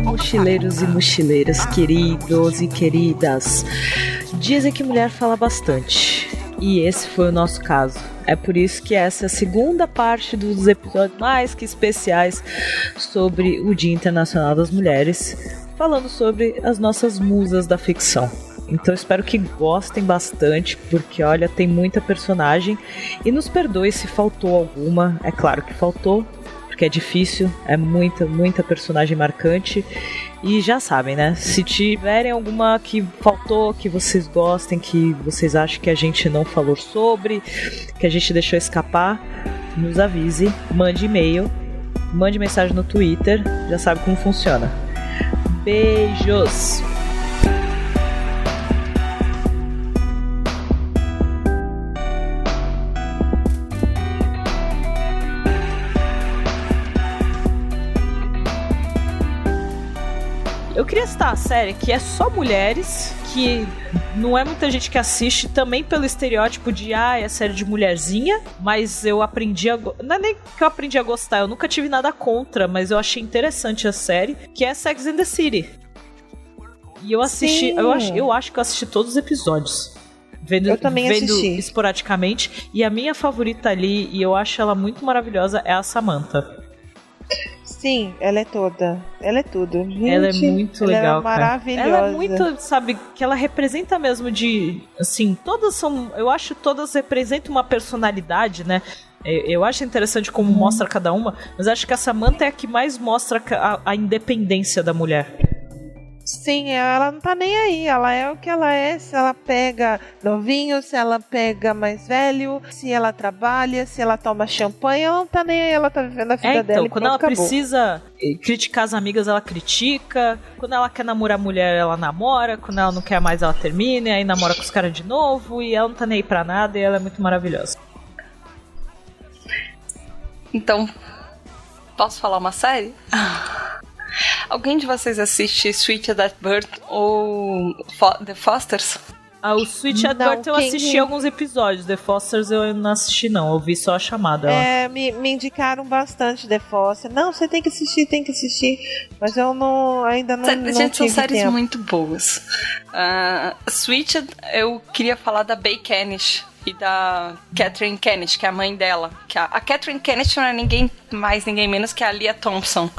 Mochileiros e mochileiras, queridos e queridas. Dizem que mulher fala bastante. E esse foi o nosso caso. É por isso que essa é a segunda parte dos episódios mais que especiais sobre o Dia Internacional das Mulheres, falando sobre as nossas musas da ficção. Então espero que gostem bastante, porque olha, tem muita personagem. E nos perdoe se faltou alguma, é claro que faltou, porque é difícil, é muita, muita personagem marcante. E já sabem, né? Se tiverem alguma que faltou, que vocês gostem, que vocês acham que a gente não falou sobre, que a gente deixou escapar, nos avise, mande e-mail, mande mensagem no Twitter, já sabe como funciona. Beijos! Eu queria citar a série que é só mulheres, que não é muita gente que assiste, também pelo estereótipo de, ah, é série de mulherzinha, mas eu aprendi a. Não é nem que eu aprendi a gostar, eu nunca tive nada contra, mas eu achei interessante a série, que é Sex and the City. E eu assisti, eu acho, eu acho que eu assisti todos os episódios. Vendo, Eu também vendo assisti. esporadicamente. E a minha favorita ali, e eu acho ela muito maravilhosa, é a Samantha. Sim, ela é toda. Ela é tudo. Gente, ela é muito ela legal, é cara. maravilhosa. Ela é muito, sabe, que ela representa mesmo de, assim, todas são, eu acho que todas representam uma personalidade, né? Eu acho interessante como Uhum. mostra cada uma, mas acho que a Samantha é a que mais mostra a, a independência da mulher. Sim, ela não tá nem aí. Ela é o que ela é. Se ela pega novinho, se ela pega mais velho, se ela trabalha, se ela toma champanhe, ela não tá nem aí. Ela tá vivendo a vida É, dela. então, quando ela acabou. precisa eh, criticar as amigas, ela critica. Quando ela quer namorar mulher, ela namora. Quando ela não quer mais, ela termina. E aí namora com os caras de novo. E ela não tá nem aí pra nada. E ela é muito maravilhosa. Então, posso falar uma série? Alguém de vocês assiste Sweet That Bird ou Fo- The Fosters? Ah, o Switch at Birth eu quem- assisti alguns episódios. The Fosters eu não assisti, não. Eu vi só a chamada. É, me, me indicaram bastante The Foster. Não, você tem que assistir, tem que assistir. Mas eu não, ainda não, Sé- não Gente, são séries tempo. muito boas. Uh, Switched, eu queria falar da Bay Kenish e da Catherine Kenish, que é a mãe dela. Que a, a Catherine Kenish não é ninguém mais, ninguém menos que a Lia Thompson,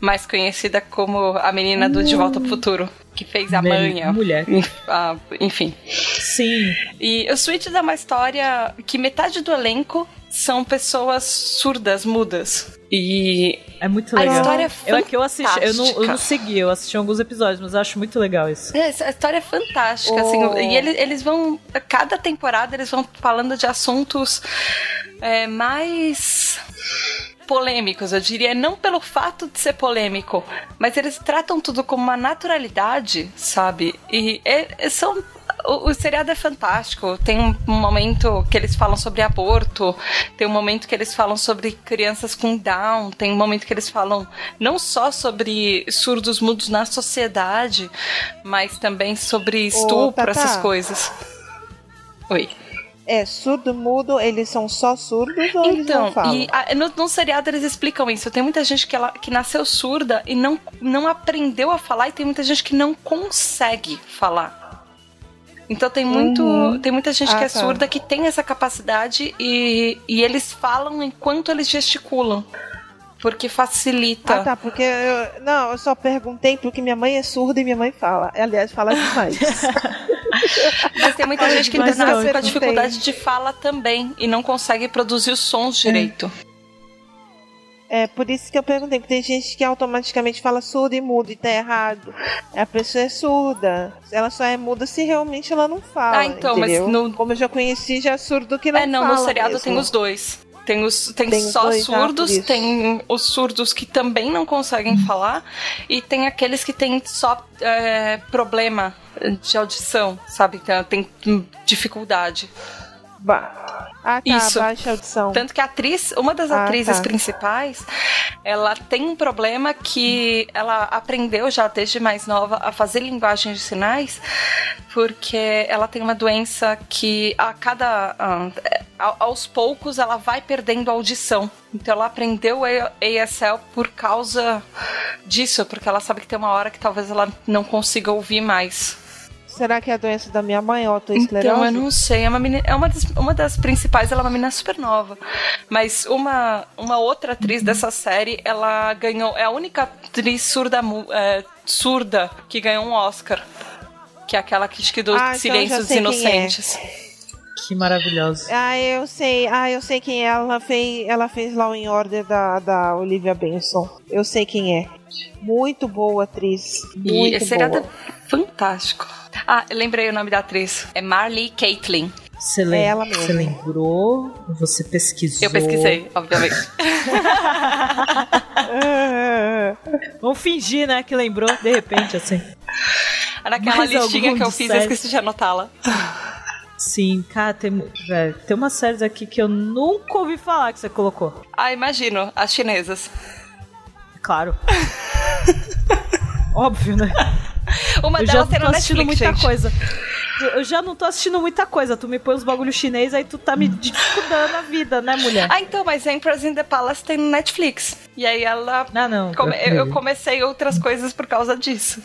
mais conhecida como a menina do De Volta ao Futuro, que fez a Mel- mãe. a- mulher. a- enfim. Sim. E o Switch é uma história que metade do elenco são pessoas surdas, mudas. E É muito A legal. história é eu, é que eu assisti, eu não, eu não fantástica. segui, eu assisti alguns episódios, mas eu acho muito legal isso. É, essa história é fantástica, Oh. assim, e eles, eles vão, a cada temporada eles vão falando de assuntos é, mais polêmicos, eu diria, não pelo fato de ser polêmico, mas eles tratam tudo com uma naturalidade, sabe? E é- são o, o seriado é fantástico. Tem um momento que eles falam sobre aborto, tem um momento que eles falam sobre crianças com Down, tem um momento que eles falam não só sobre surdos mudos na sociedade, mas também sobre estupro, Tatá. essas coisas. Oi. É, surdo, mudo, eles são só surdos ou eles Então, não falam? e a- no, no seriado eles explicam isso. Tem muita gente que, ela, que nasceu surda e não, não aprendeu a falar, e tem muita gente que não consegue falar. Então tem muito. Uhum. Tem muita gente Ah, que é tá. surda que tem essa capacidade e, e eles falam enquanto eles gesticulam. Porque facilita. Ah, tá, porque eu, não, eu só perguntei porque minha mãe é surda e minha mãe fala. Aliás, fala demais. Mas tem muita gente que Mas nasce não, com a dificuldade de fala também e não consegue produzir os sons direito. é por isso que eu perguntei, porque tem gente que automaticamente fala surdo e mudo e tá errado. A pessoa é surda. Ela só é muda se realmente ela não fala. Ah, então, mas entendeu? no- Como eu já conheci, já é surdo que não é, não, fala. no seriado mesmo. tem os dois. Tem, os, tem, Tem só dois, surdos, tem os surdos que também não conseguem falar, e tem aqueles que têm só é, problema de audição, sabe? Então, Tem hum, dificuldade. Ba ah, tá, Isso. baixa audição. Tanto que a atriz, uma das Ah, atrizes tá. principais, ela tem um problema que ela aprendeu já desde mais nova a fazer linguagem de sinais, porque ela tem uma doença que a cada ah, a- aos poucos ela vai perdendo a audição. Então ela aprendeu ASL por causa disso, porque ela sabe que tem uma hora que talvez ela não consiga ouvir mais. Será que é a doença da minha mãe, autoesclerose? Então, eu não sei. É uma, menina, é uma, das, uma das principais, ela é uma menina super nova. Mas uma, uma outra atriz dessa série, ela ganhou. É a única atriz surda, é, surda que ganhou um Oscar. Que é aquela que, que do Ah, então dos sei quem é. Que maravilhoso. Ah, eu sei. Ah, eu sei quem é. Ela fez, ela fez Law in Order da, da Olivia Benson. Eu sei quem é. Muito boa atriz. E Muito esse seriado boa. é fantástico. Ah, eu lembrei o nome da atriz. É Marley Caitlin. Você, lem- É você lembrou? Você pesquisou? Eu pesquisei, obviamente. Vamos fingir, né, que lembrou, de repente, assim. Naquela Mais listinha que eu fiz, eu série? esqueci de anotá-la. Sim, cara, tem, velho, tem umas séries aqui que eu nunca ouvi falar que você colocou. Ah, imagino, as chinesas. Claro. Óbvio, né? Uma eu delas tem assistindo Netflix, muita gente. coisa. Eu já não tô assistindo muita coisa. Tu me põe os bagulho chinês, aí tu tá me dificultando a vida, né, mulher? Ah, então, mas Empress in the Palace tem no Netflix. E aí ela. Ah, não. come- eu comecei outras coisas por causa disso.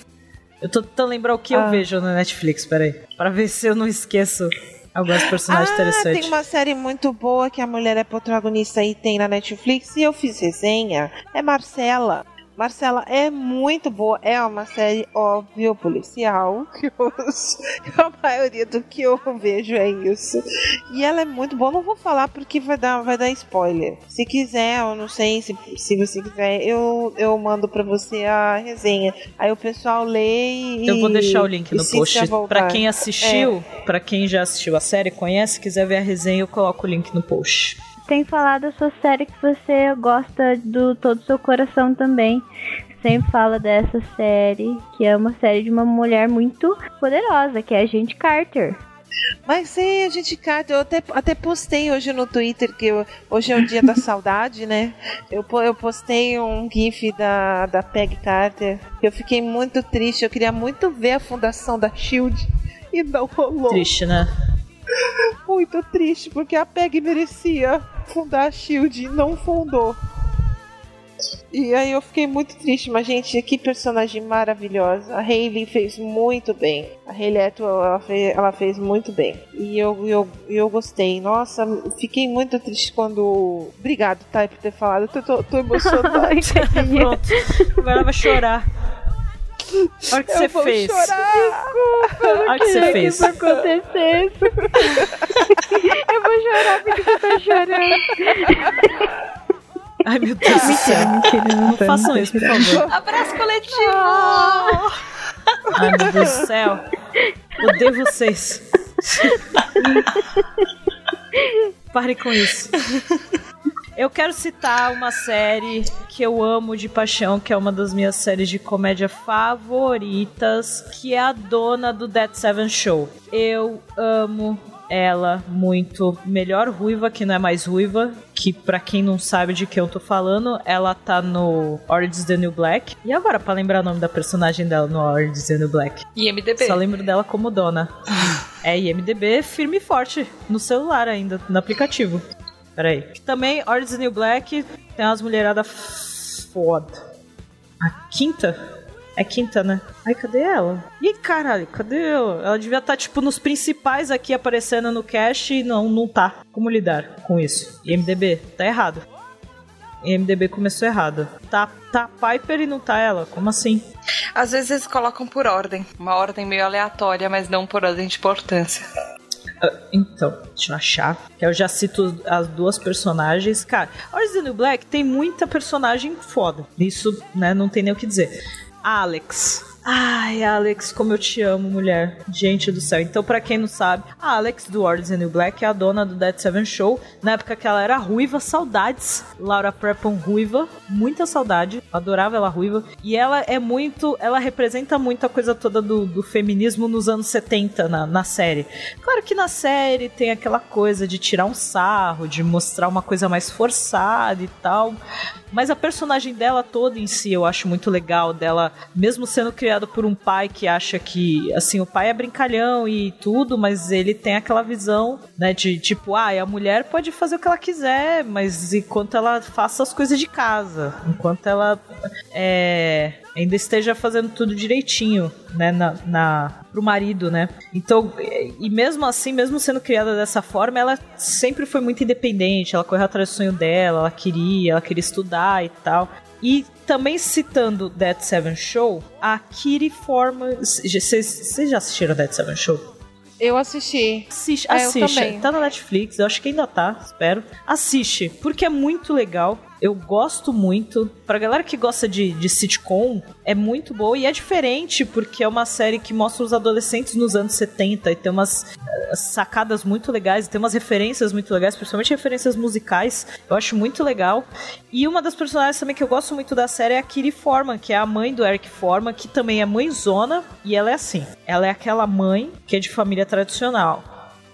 Eu tô tentando lembrar o que Ah. eu vejo na Netflix, peraí. Pra ver se eu não esqueço alguns personagens Ah, interessantes. tem uma série muito boa que a mulher é protagonista e tem na Netflix e eu fiz resenha. É Marcela. Marcela é muito boa. É uma série, óbvio, policial. Que os- a maioria do que eu vejo é isso. E ela é muito boa. Não vou falar porque vai dar, vai dar spoiler. Se quiser, eu não sei se, se você quiser, eu, eu mando pra você a resenha. Aí o pessoal lê e. Eu vou deixar o link no post. Pra quem assistiu, pra quem já assistiu a série, conhece, quiser ver a resenha, eu coloco o link no post. Tem falado da sua série que você gosta do todo o seu coração também. Sempre fala dessa série, que é uma série de uma mulher muito poderosa, que é a gente Carter. Mas sim, a gente Carter, eu até, até postei hoje no Twitter, que eu- hoje é o dia da saudade, né? Eu, eu postei um gif da, da Peg Carter, que eu fiquei muito triste, eu queria muito ver a fundação da SHIELD. E não rolou. Triste, né? Muito triste, porque a Peg merecia fundar a SHIELD e não fundou. E aí eu fiquei muito triste, mas gente, que personagem maravilhosa. A Hayley fez muito bem. A Hayley Atwell, ela fez, ela fez muito bem. E eu, eu, eu gostei. Nossa, fiquei muito triste quando... Obrigado, Thay, por ter falado. Eu tô, tô emocionada. Pronto. Agora ela vai chorar. Olha o que você eu vou fez. chorar. Olha o que você fez. isso acontecesse. eu vou chorar porque você tá chorando. Ai, meu Deus do céu. Mentira, não, façam isso, por favor. Abraço coletivo! Ai, meu Deus do céu. Odeio vocês. Pare com isso. Eu quero citar uma série que eu amo de paixão, que é uma das minhas séries de comédia favoritas, que é a dona do Dead Seven Show. Eu amo ela muito. Melhor ruiva, que não é mais ruiva, que pra quem não sabe de quem eu tô falando, ela tá no Orange is the New Black. E agora, pra lembrar o nome da personagem dela no Orange is the New Black? IMDB. Só lembro dela como dona. É IMDB firme e forte no celular ainda, no aplicativo. Peraí. Também Orange New Black tem umas mulheradas foda. A quinta? É quinta, né? Ai, cadê ela? Ih, caralho, cadê ela? Ela devia estar, tipo, nos principais aqui aparecendo no cast e não, não tá. Como lidar com isso? IMDB, tá errado. IMDB começou errado. Tá, tá Piper e não tá ela? Como assim? Às vezes eles colocam por ordem. Uma ordem meio aleatória, mas não por ordem de importância. Ah, Então, deixa eu achar. Que eu já cito as duas personagens. Cara, Orange the New Black tem muita personagem foda. Isso, né, não tem nem o que dizer. Alex. Ai, Alex, como eu te amo, mulher. Gente do céu. Então, para quem não sabe, a Alex do Orange and New Black é a dona do Dead Seven Show. Na época que ela era ruiva, saudades. Laura Prepon ruiva, muita saudade. Adorava ela ruiva. E ela é muito. Ela representa muito a coisa toda do, do feminismo nos anos 70 na, na série. Claro que na série tem aquela coisa de tirar um sarro, de mostrar uma coisa mais forçada e tal. Mas a personagem dela toda em si eu acho muito legal dela, mesmo sendo criada por um pai que acha que, assim, o pai é brincalhão e tudo, mas ele tem aquela visão, né, de tipo, ah, a mulher pode fazer o que ela quiser, mas enquanto ela faça as coisas de casa, enquanto ela é, ainda esteja fazendo tudo direitinho, né, na, na pro marido, né? Então, e mesmo assim, mesmo sendo criada dessa forma, ela sempre foi muito independente, ela correu atrás do sonho dela, ela queria, ela queria estudar e tal. E também citando Dead Seven Show, a Kiri forma. Vocês já assistiram Dead Seven Show? Eu assisti. Assiste, é, assiste. Tá na Netflix, eu acho que ainda tá, espero. Assiste, porque é muito legal. Eu gosto muito. Pra galera que gosta de, de sitcom, é muito boa e é diferente, porque é uma série que mostra os adolescentes nos anos 70 e tem umas uh, sacadas muito legais, tem umas referências muito legais, principalmente referências musicais. Eu acho muito legal. E uma das personagens também que eu gosto muito da série é a Kiri Forman, que é a mãe do Eric Forman, que também é mãezona, e ela é assim. Ela é aquela mãe que é de família tradicional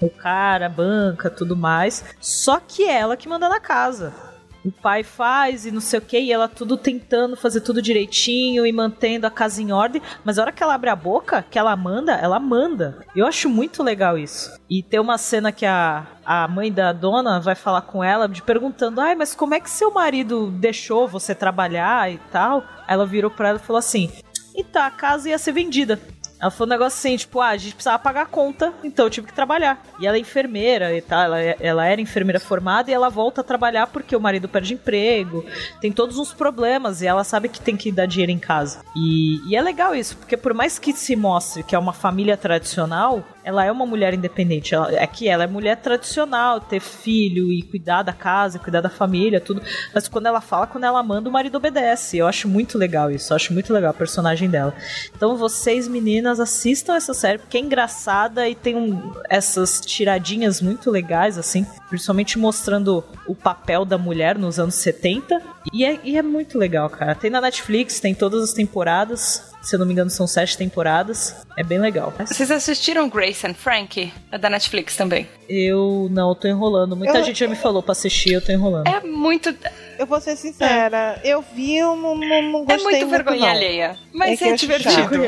o cara, banca, tudo mais. Só que ela que manda na casa o pai faz e não sei o que, e ela tudo tentando fazer tudo direitinho e mantendo a casa em ordem, mas a hora que ela abre a boca, que ela manda, ela manda. Eu acho muito legal isso. E tem uma cena que a, a mãe da dona vai falar com ela, de perguntando: ai, mas como é que seu marido deixou você trabalhar e tal? Ela virou pra ela e falou assim: então a casa ia ser vendida. Ela falou um negócio assim, tipo, ah, a gente precisava pagar a conta, então eu tive que trabalhar. E ela é enfermeira e tal, ela, ela era enfermeira formada e ela volta a trabalhar porque o marido perde emprego, tem todos uns problemas e ela sabe que tem que dar dinheiro em casa. E, e é legal isso, porque por mais que se mostre que é uma família tradicional, ela é uma mulher independente. Ela, é que ela é mulher tradicional, ter filho e cuidar da casa, cuidar da família, tudo. Mas quando ela fala, quando ela manda, o marido obedece. Eu acho muito legal isso. Eu acho muito legal a personagem dela. Então vocês, meninas, assistam essa série, porque é engraçada e tem um, essas tiradinhas muito legais, assim. Principalmente mostrando o papel da mulher nos anos 70. E é, e é muito legal, cara. Tem na Netflix, tem todas as temporadas. Se eu não me engano, são sete temporadas. É bem legal. Vocês assistiram Grace and Frankie? É da Netflix também. Eu não, eu tô enrolando. Muita eu, gente já me falou pra assistir, eu tô enrolando. É muito. Eu vou ser sincera, é. eu vi, eu não, não, não gostei. É muito, muito vergonha não. alheia. Mas é, é divertido.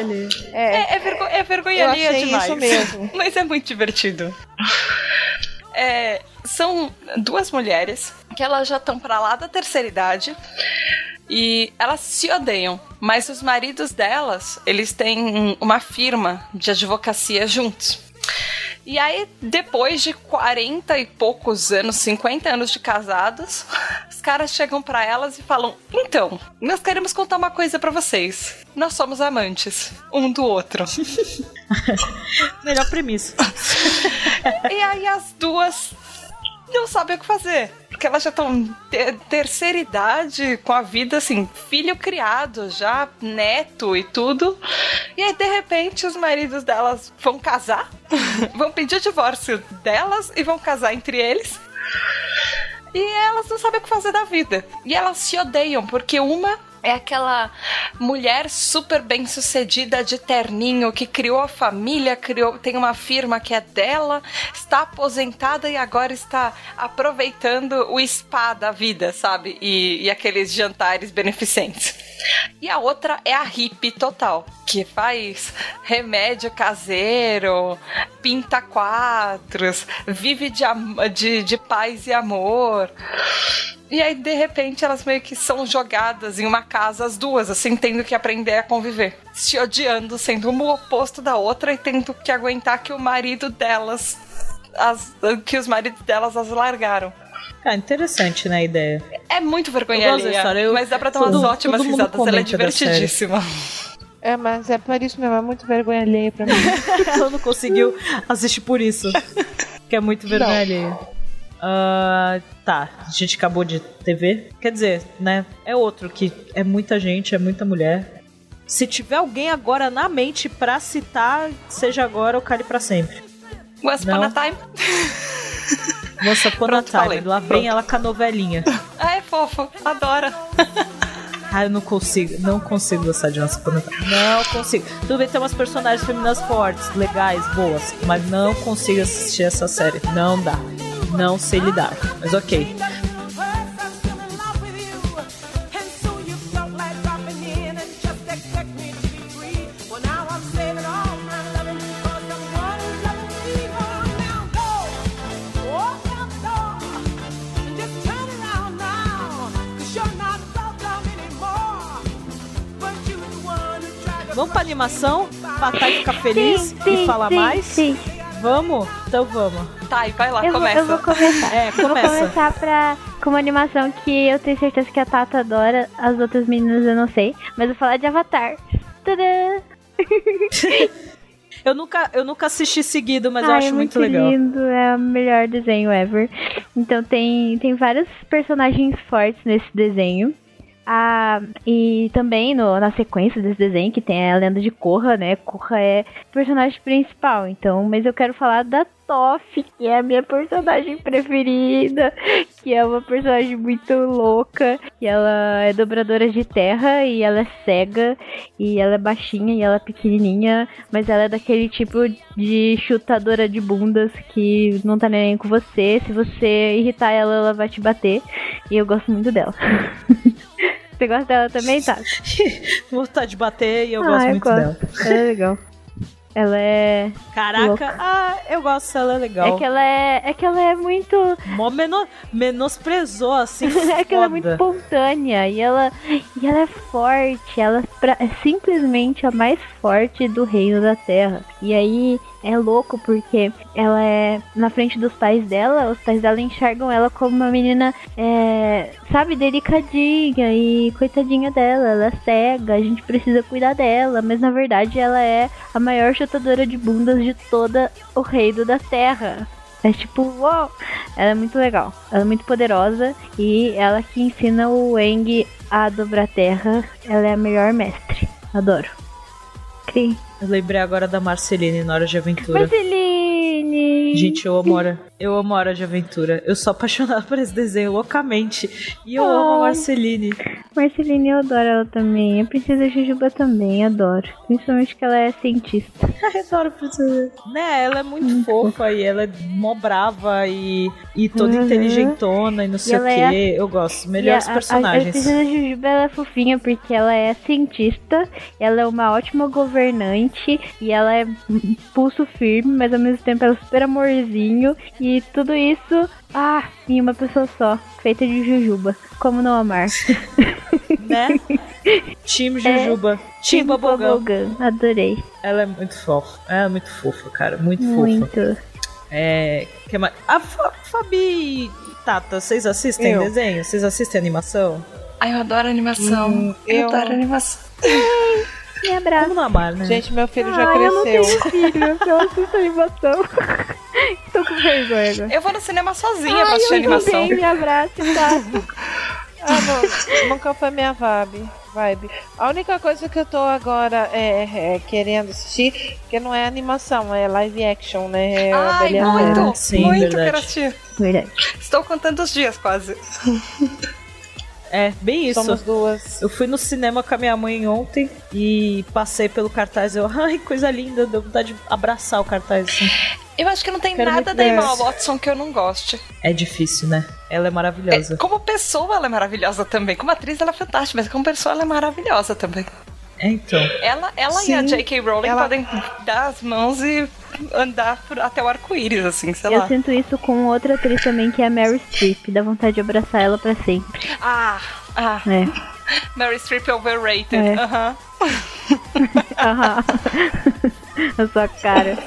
É, é, é, vergo é vergonha eu alheia demais. Isso mesmo. mas é muito divertido. É, são duas mulheres que elas já estão para lá da terceira idade e elas se odeiam, mas os maridos delas, eles têm uma firma de advocacia juntos. E aí, depois de 40 e poucos anos, 50 anos de casados, os caras chegam para elas e falam: "Então, nós queremos contar uma coisa para vocês. Nós somos amantes um do outro." Melhor premissa. e aí as duas não sabem o que fazer. Porque elas já estão ter terceira idade, com a vida assim, filho criado, já neto e tudo. E aí, de repente, os maridos delas vão casar, vão pedir o divórcio delas e vão casar entre eles. E elas não sabem o que fazer da vida. E elas se odeiam, porque uma é aquela mulher super bem sucedida de terninho que criou a família, criou, tem uma firma que é dela, está aposentada e agora está aproveitando o spa da vida, sabe? E, e aqueles jantares beneficentes. E a outra é a hippie total, que faz remédio caseiro, pinta quadros, vive de, de, de paz e amor. E aí, de repente, elas meio que são jogadas em uma casa, as duas, assim, tendo que aprender a conviver. Se odiando, sendo uma o oposto da outra e tendo que aguentar que o marido delas. As, que os maridos delas as largaram. Ah, interessante, né, a ideia. É muito vergonha alheia, mas dá pra ter umas todo, ótimas todo risadas, ela é divertidíssima. É, mas é por isso mesmo, é muito vergonha alheia pra mim. ela não conseguiu assistir por isso. que é muito vergonha não. alheia. Uh, tá, a gente acabou de TV. Quer dizer, né? É outro que é muita gente, é muita mulher. Se tiver alguém agora na mente pra citar, seja agora ou cale pra sempre. Once Upon a Time. Once Upon a Pronto, Time, falei. lá vem ela com a novelinha. Ah, é fofo. Adora. Ah, eu não consigo, não consigo gostar de Once Upon. Não consigo. Tudo bem, tem umas personagens femininas fortes, legais, boas, mas não consigo assistir essa série. Não dá. Não sei lidar. Mas ok. Vamos pra animação? Pra Thay ficar feliz Sim, sim, e falar sim, mais? Sim. Vamos? Então vamos. Tá, e vai lá, Eu vou, começa. eu vou começar. É, Eu vou começa. começar pra, com uma animação que eu tenho certeza que a Tata adora, as outras meninas eu não sei, mas eu vou falar de Avatar. Tadã! Eu nunca, eu nunca assisti seguido, mas eu Ai, acho é muito legal. lindo, é o melhor desenho ever. Então tem, tem vários personagens fortes nesse desenho. Ah, e também no- na sequência desse desenho, que tem a lenda de Korra, né? Korra é o personagem principal, então, mas eu quero falar da Toph, que é a minha personagem preferida, que é uma personagem muito louca, e ela é dobradora de terra, e ela é cega, e ela é baixinha, e ela é pequenininha, mas ela é daquele tipo de chutadora de bundas que não tá nem com você, se você irritar ela, ela vai te bater, e eu gosto muito dela. Você gosta dela também, tá? Vontade de bater e eu Ah, gosto eu muito gosto. dela. Ela é legal. Ela é. Caraca, Louca. ah, eu gosto dela, é legal. É que ela é. É que ela é muito. Mó meno- menosprezou, assim, é que ela é muito espontânea e ela, e ela é forte, ela pra- é simplesmente a mais forte do reino da Terra. E aí é louco porque ela é na frente dos pais dela, os pais dela enxergam ela como uma menina, é, sabe, delicadinha e coitadinha dela, ela é cega, a gente precisa cuidar dela, mas na verdade ela é a maior chutadora de bundas de toda o reino da Terra. É tipo, uau! Ela é muito legal. Ela é muito poderosa e ela que ensina o Eng a dobrar terra. Ela é a melhor mestre. Adoro. Cri. Eu lembrei agora da Marceline na Hora de Aventura. Marceline! Gente, eu amo Hora. Eu amo Hora de Aventura. Eu sou apaixonada por esse desenho loucamente. E eu amo a Ai. Marceline. Marceline, eu adoro ela também. A Princesa Jujuba também, adoro. Principalmente que ela é cientista. Eu adoro a princesa. Né, ela é muito fofa e ela é mó brava e, e toda Uhum. inteligentona e não sei o ela é quê. Eu gosto. Melhores E a- A, a personagens. Princesa Jujuba ela é fofinha porque ela é cientista, ela é uma ótima governante e ela é pulso firme, mas ao mesmo tempo ela é super amorzinho e tudo isso, ah, em uma pessoa só, feita de Jujuba. Como não amar? né? Time Jujuba. Time Bubblegum. Bubblegum, Adorei. Ela é muito fofa. Ela é muito fofa, cara. Muito, fofa. Muito. É. Que mais? A Fa- Fabi e Tata, vocês assistem Eu. desenho? Vocês assistem animação? Ai, eu adoro animação. Hum, eu... eu- adoro animação. Me abraça. Como não amar, né? Gente, meu filho já Ai, eu não cresceu. tenho filho, eu assisto animação. Tô com vergonha. Eu vou no cinema sozinha pra Ai, assistir eu animação. também, me abraça, tá? Ah, não, nunca foi minha vibe. vibe. A única coisa que eu tô agora é, é, querendo assistir, que não é animação, é live action, né? É Ai, muito. Sim, muito verdade. quero assistir. Verdade. Estou contando os dias quase. É, bem isso. Somos duas. Eu fui no cinema com a minha mãe ontem e passei pelo cartaz. Eu, ai, coisa linda, deu vontade de abraçar o cartaz. Assim. Eu acho que não tem Quero nada da Emma. Watson que eu não goste. É difícil, né? Ela é É, maravilhosa. como pessoa, ela é maravilhosa também. Como atriz, ela é fantástica, mas como pessoa, ela é maravilhosa também. É, então. Ela, ela e a J.K. Rowling ela- podem dar as mãos e andar por- até o arco-íris, assim, sei Eu lá. sinto isso com outra atriz também, que é a Mary Streep. Dá vontade de abraçar ela pra sempre. Ah, ah, É. Mary Streep overrated. É. Aham. Aham. a sua cara.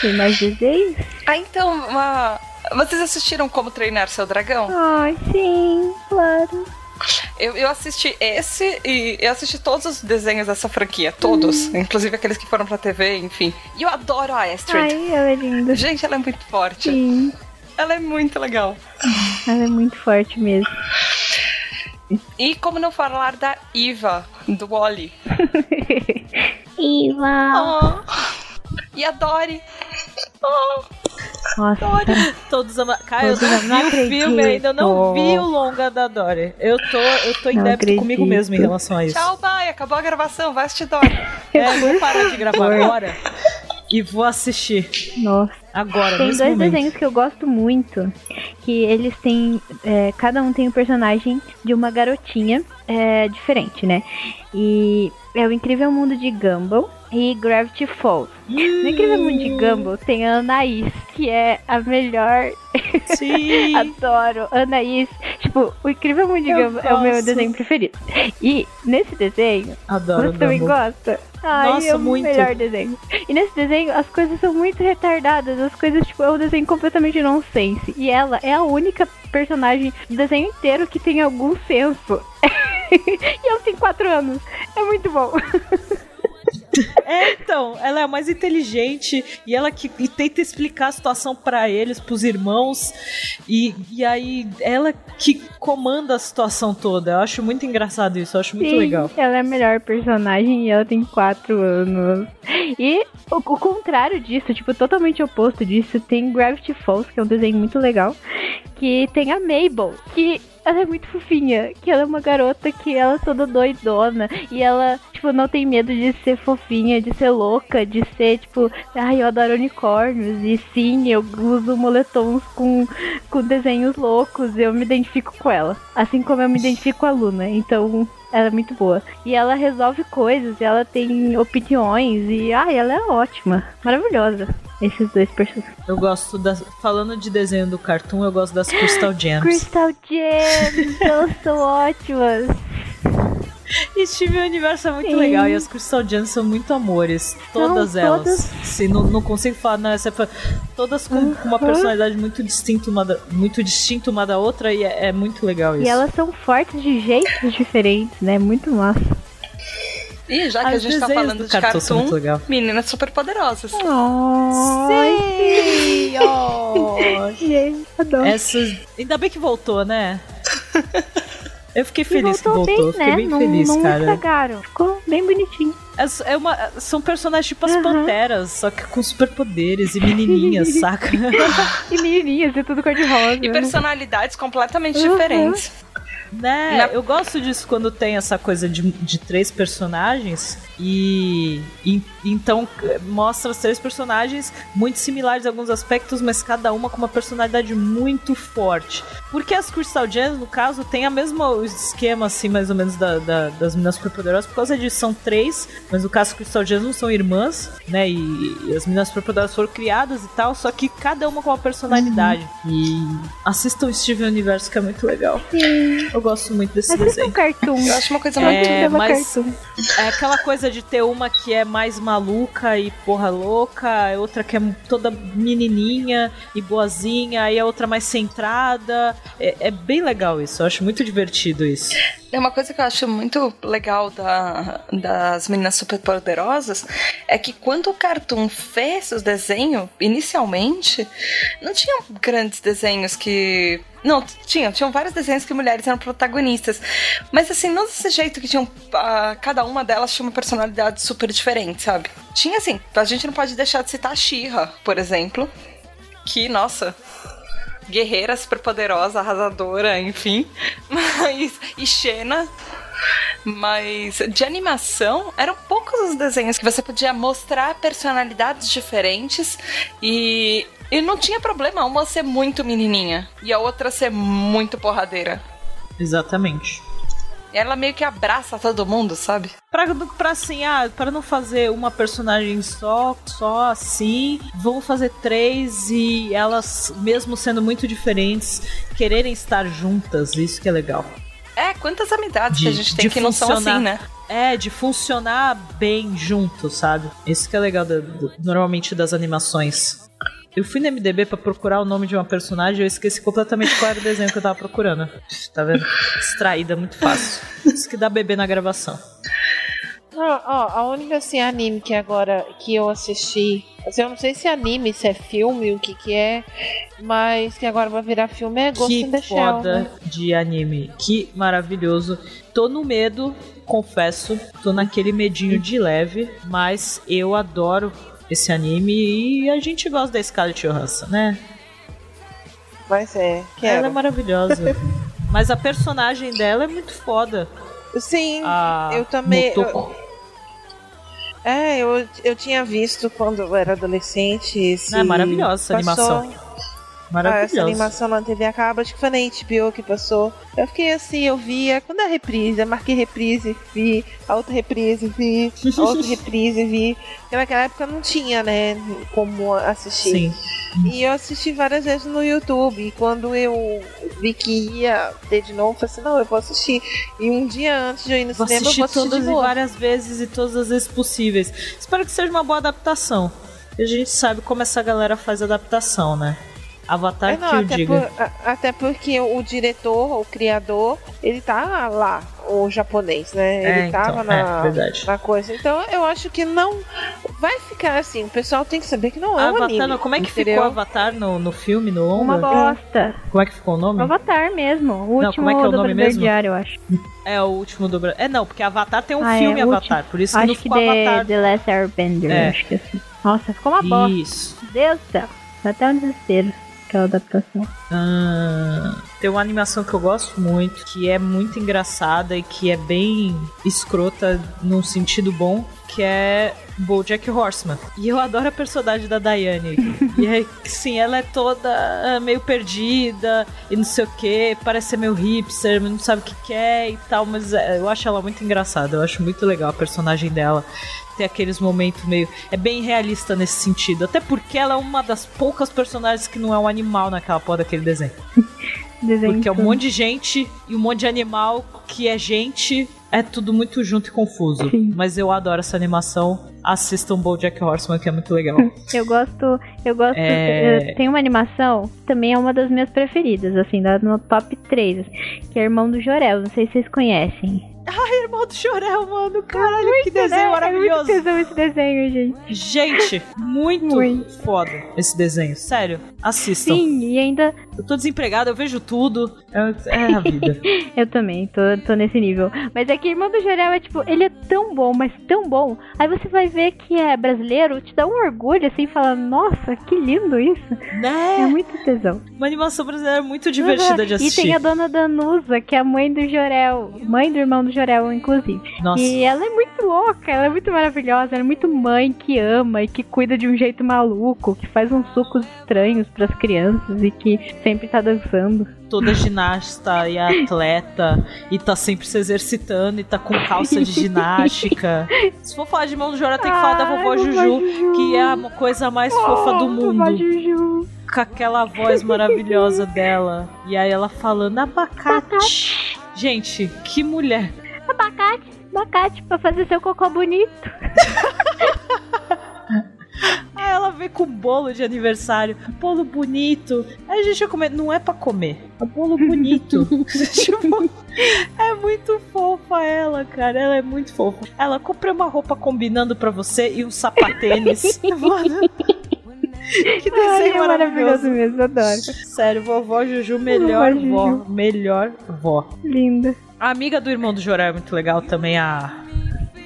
Tem mais desenhos? Ah, então, uma... vocês assistiram Como Treinar Seu Dragão? Ai, sim, claro. Eu, eu assisti esse e eu assisti todos os desenhos dessa franquia, todos, Hum. inclusive aqueles que foram pra TV, enfim. E eu adoro a Astrid. Ai, ela é linda. Gente, ela é muito forte. Sim, Ela é muito legal. ela é muito forte mesmo. E como não falar da Eva, do Wally. Iva! Oh. E a Dory. Oh. Nossa, Todos ama... Cara, eu Todos não não vi o filme ainda, eu não vi o longa da Dory. Eu tô, eu tô em Não débito comigo acredito. mesmo em relação a isso. Tchau, bye. Acabou a gravação. Vai assistir Dory. É, vou parar de gravar agora e vou assistir nossa. agora, Tem dois momento. desenhos que eu gosto muito. Que eles têm. é, cada um tem um personagem de uma garotinha é, diferente, né? E é o Incrível Mundo de Gumball e Gravity Falls. No Incrível Mundo de Gumball tem a Anaís, que é a melhor. Sim. Adoro. Anaís. Tipo, o Incrível Mundo de Gumball é o meu desenho preferido. E nesse desenho, Adoro você também gosta? Ai, Nossa, é o muito. melhor desenho. E nesse desenho, as coisas são muito retardadas. As coisas, tipo, é um desenho completamente nonsense. E ela é a única personagem do desenho inteiro que tem algum senso. e ela tem quatro anos. É muito bom. É, então, ela é a mais inteligente e ela que e tenta explicar a situação pra eles, pros irmãos. E, e aí, ela que comanda a situação toda. Eu acho muito engraçado isso, eu acho muito Sim, legal. Ela é a melhor personagem e ela tem quatro anos. E o, o contrário disso, tipo, totalmente oposto disso, tem Gravity Falls, que é um desenho muito legal. Que tem a Mabel, que ela é muito fofinha. Que ela é uma garota que ela é toda doidona. E ela, tipo, não tem medo de ser fofinha, de ser louca, de ser, tipo, ai, eu adoro unicórnios. E sim, eu uso moletons com, com desenhos loucos. Eu me identifico com ela. Assim como eu me identifico com a Luna. Então, ela é muito boa. E ela resolve coisas, e ela tem opiniões, e ai, ela é ótima. Maravilhosa. Esses dois personagens. Eu gosto das. Falando de desenho do cartoon, eu gosto das Crystal Gems. Crystal Gems, elas são ótimas. Steven Universo é muito Sim. legal. E as Crystal Gems são muito amores. Todas São elas. todas. Se não, não consigo falar, não, essa foi- todas com uma personalidade muito distinta uma da, muito distinta uma da outra e é, é muito legal isso. E elas são fortes de jeitos diferentes, né? Muito massa. E já que Ah, a gente tá falando do de cartoon cartoon, legal. meninas super poderosas. Sim! Oh. Gente, adoro. Essas. Ainda bem que voltou, né? Eu fiquei feliz que voltou voltou, bem, fiquei né? bem não feliz, não cara. estragaram. Ficou bem bonitinho. É, é uma, são personagens tipo as Aham. panteras, só que com superpoderes e menininhas, saca? E menininhas, e tudo cor-de-rosa. E personalidades completamente Uhum. diferentes. Né? Na- Eu gosto disso quando tem essa coisa de, de três personagens e, e- então mostra os três personagens muito similares em alguns aspectos, mas cada uma com uma personalidade muito forte. Porque as Crystal Gems, no caso, tem a mesma esquema, assim, mais ou menos, da, da- das meninas superpoderosas, por causa disso, são três, mas no caso, as Crystal Gems não são irmãs, né? E, e as meninas superpoderosas foram criadas e tal, só que cada uma com uma personalidade. E assistam o Steven Universo, que é muito legal. Eu gosto muito desse Mas isso é um desenho. cartoon. Eu acho uma coisa Eu muito. É, mas- cartoon. É aquela coisa de ter uma que é mais maluca e porra louca, outra que é toda menininha e boazinha, aí a outra mais centrada. É, é bem legal isso, eu acho muito divertido isso. É uma coisa que eu acho muito legal da- das meninas superpoderosas é que quando o Cartoon fez os desenhos, inicialmente, não tinham grandes desenhos que. Não, tinham, tinham vários desenhos que mulheres eram protagonistas. Mas assim, não desse jeito que tinham. ah, cada uma delas tinha uma personalidade super diferente, sabe? Tinha assim, a gente não pode deixar de citar a She-Ra, por exemplo. Que, nossa, guerreira super poderosa, arrasadora, enfim. Mas. E Xena. Mas de animação, eram poucos os desenhos que você podia mostrar personalidades diferentes e. E não tinha problema uma ser muito menininha e a outra ser muito porradeira. Exatamente. Ela meio que abraça todo mundo, sabe? Pra, pra assim, ah, pra não fazer uma personagem só, só assim, vamos fazer três e elas, mesmo sendo muito diferentes, quererem estar juntas, isso que é legal. É, quantas amizades De- que a gente tem que não são assim, né? É, de funcionar bem junto, sabe? Isso que é legal da- do- normalmente das animações. Eu fui no MDB pra procurar o nome de uma personagem e eu esqueci completamente qual era o desenho que eu tava procurando. Tá vendo? Distraída, muito fácil. Isso que dá bebê na gravação. Ah, ó, a única assim, anime que agora que eu assisti, assim, eu não sei se é anime, se é filme, o que que é, mas que agora vai virar filme é Ghost que in the Shell. foda né? de anime. Que maravilhoso. Tô no medo, confesso. Tô naquele medinho de leve, mas eu adoro esse anime e a gente gosta da Scarlett Johansson, né? Mas é, Ela quero. é maravilhosa. mas a personagem dela é muito foda. Sim, A eu também- Motoko. é, eu, eu tinha visto quando eu era adolescente. Esse é maravilhosa essa passou- animação. Ah, essa Maravilhosa. animação na TV acaba, acho que foi na HBO que passou. Eu fiquei assim, eu via, quando é reprise, eu marquei reprise, vi, a outra reprise, vi, a outra reprise, vi. Porque naquela época não tinha, né, como assistir. Sim. E eu assisti várias vezes no YouTube. E quando eu vi que ia ter de novo, eu falei assim, não, eu vou assistir. E um dia antes de eu ir no Vou cinema, eu vou assistir todas e várias vezes e todas as vezes possíveis. Espero que seja uma boa adaptação. E a gente sabe como essa galera faz adaptação, né? Avatar É, não, que eu até, diga. por- a- até porque o diretor, o criador, ele tá lá, o japonês, né? É, Ele tava então, na, é, verdade. na coisa. Então eu acho que não vai ficar assim. O pessoal tem que saber que não é um Avatar, anime. não, como é que entendeu? ficou Avatar no, no filme, no Uma longa? bosta. Como é que ficou o nome? Avatar mesmo. O Não, último como é que é o nome mesmo? Diário, eu acho. É o último do. É não, porque Avatar tem um Ah, é, filme o Avatar, por isso que acho não que ficou The, Avatar. The Last Airbender, É. acho que é assim. Nossa, ficou uma bosta. Isso. Deus do céu. Dá até um desespero aquela adaptação. Ah, tem uma animação que eu gosto muito, que é muito engraçada e que é bem escrota num sentido bom, que é BoJack Horseman. E eu adoro a personagem da Diane. e é, sim, ela é toda ah, meio perdida e não sei o que, parece ser meio hipster, não sabe o que quer e tal, mas é, eu acho ela muito engraçada, eu acho muito legal a personagem dela. Tem aqueles momentos meio. É bem realista nesse sentido. Até porque ela é uma das poucas personagens que não é um animal naquela porra daquele desenho. Desenho Porque é um monte de gente e um monte de animal que é gente. É tudo muito junto e confuso. Sim. Mas eu adoro essa animação. Assistam Bojack Horseman, que é muito legal. Eu gosto, eu gosto. É. eu- Tem uma animação, que também é uma das minhas preferidas, assim, da- no top 3, que é Irmão do Jorel, não sei se vocês conhecem. Ai, irmão do Chorel, mano. Caralho, que desenho Né? É muito maravilhoso. tesão esse desenho, gente. Gente, muito, Muito. foda esse desenho. Sério, assistam. Sim, e ainda Eu tô desempregado, eu vejo tudo. É, é a vida. eu também tô, tô nesse nível. Mas é que Irmão do Jorel é tipo, ele é tão bom, mas tão bom. Aí você vai ver que é brasileiro, te dá um orgulho assim, fala, nossa, que lindo isso. É né? muito tesão. Uma animação brasileira muito divertida de E assistir. tem a dona Danusa, que é a mãe do Jorel. Mãe do irmão do Jorel, inclusive. Nossa. E ela é muito louca, ela é muito maravilhosa, ela é muito mãe que ama e que cuida de um jeito maluco, que faz uns sucos estranhos pras crianças e que sempre tá dançando. toda ginasta e atleta e tá sempre se exercitando e tá com calça de ginástica. Se for falar de mão do Jora, tem que falar da vovó Ai, Juju, que é a coisa mais fofa do Oh, vovó mundo. Juju. Com aquela voz maravilhosa dela. E aí ela falando abacate. Gente, que mulher. Abacate, abacate, pra fazer seu cocô bonito. Aí ela vem com bolo de aniversário, bolo bonito. Aí a gente vai comer. Não é pra comer, é bolo bonito. tipo, é muito fofa ela, cara. Ela é muito fofa. Ela comprei uma roupa combinando pra você e um sapatênis. Que Ai, desenho é maravilhoso maravilhoso. mesmo, adoro. Sério, vovó Juju, melhor Vovó vó. Juju. Melhor vó. Linda. A amiga do irmão do Jorel é muito legal também, a.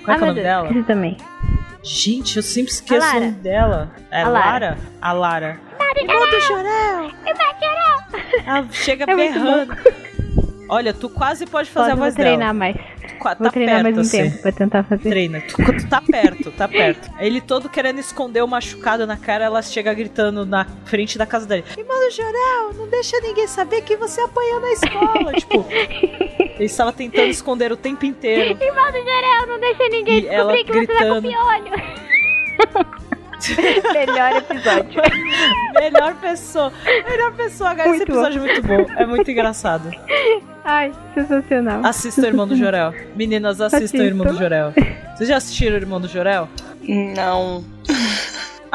Qual é, que é o nome meu Deus, dela? também. Gente, eu sempre esqueço o nome dela. É A Lara? A Lara. Irmão do Jorel! Ela chega É berrando. Olha, tu quase pode fazer Pode, a vou voz treinar dela. mais. Qua- Vou tá treinar perto, mais um assim. tempo pra tentar fazer. Treina. Tu, tu tá perto, tá perto. Ele todo querendo esconder o machucado na cara, ela chega gritando na frente da casa dele. Irmão do Jorel, não deixa ninguém saber que você apanhou na escola. tipo, ele estava tentando esconder o tempo inteiro. Irmão do Jorel, não deixa ninguém E descobrir que você tá com gritando. piolho. Melhor episódio. Melhor pessoa. Melhor pessoa, cara. Esse episódio é muito bom. É muito engraçado. Ai, sensacional. Assista o Irmão do Jorel. Meninas, assistam o Irmão do. Jorel. Vocês já assistiram o Irmão do Jorel? Não.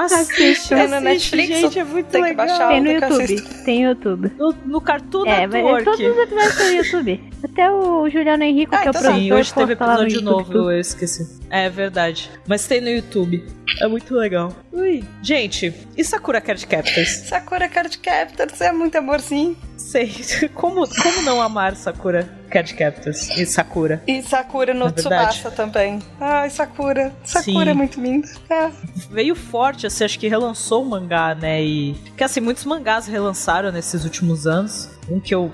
Assiste, Tem no assiste, Netflix, gente, é muito tem que legal. baixar. Tem no YouTube. Tem no YouTube. No, no Cartoon É, Network. todos os episódios estão no YouTube. Até o Juliano Henrique, Ah, que é o então tá. produtor, Sim, hoje teve no episódio YouTube. novo, eu esqueci. É verdade. Mas tem no YouTube. É muito legal. Ui. Gente, e Sakura Card Captors? Sakura Card Captors é muito amorzinho. Sei. Como, como não amar Sakura Card Captors e Sakura? E Sakura no É. Tsubasa também. Ai, Sakura. Sakura Sim. é muito lindo. É. Veio forte, assim, acho que relançou o mangá, né? E. Porque assim, muitos mangás relançaram nesses últimos anos. Um que eu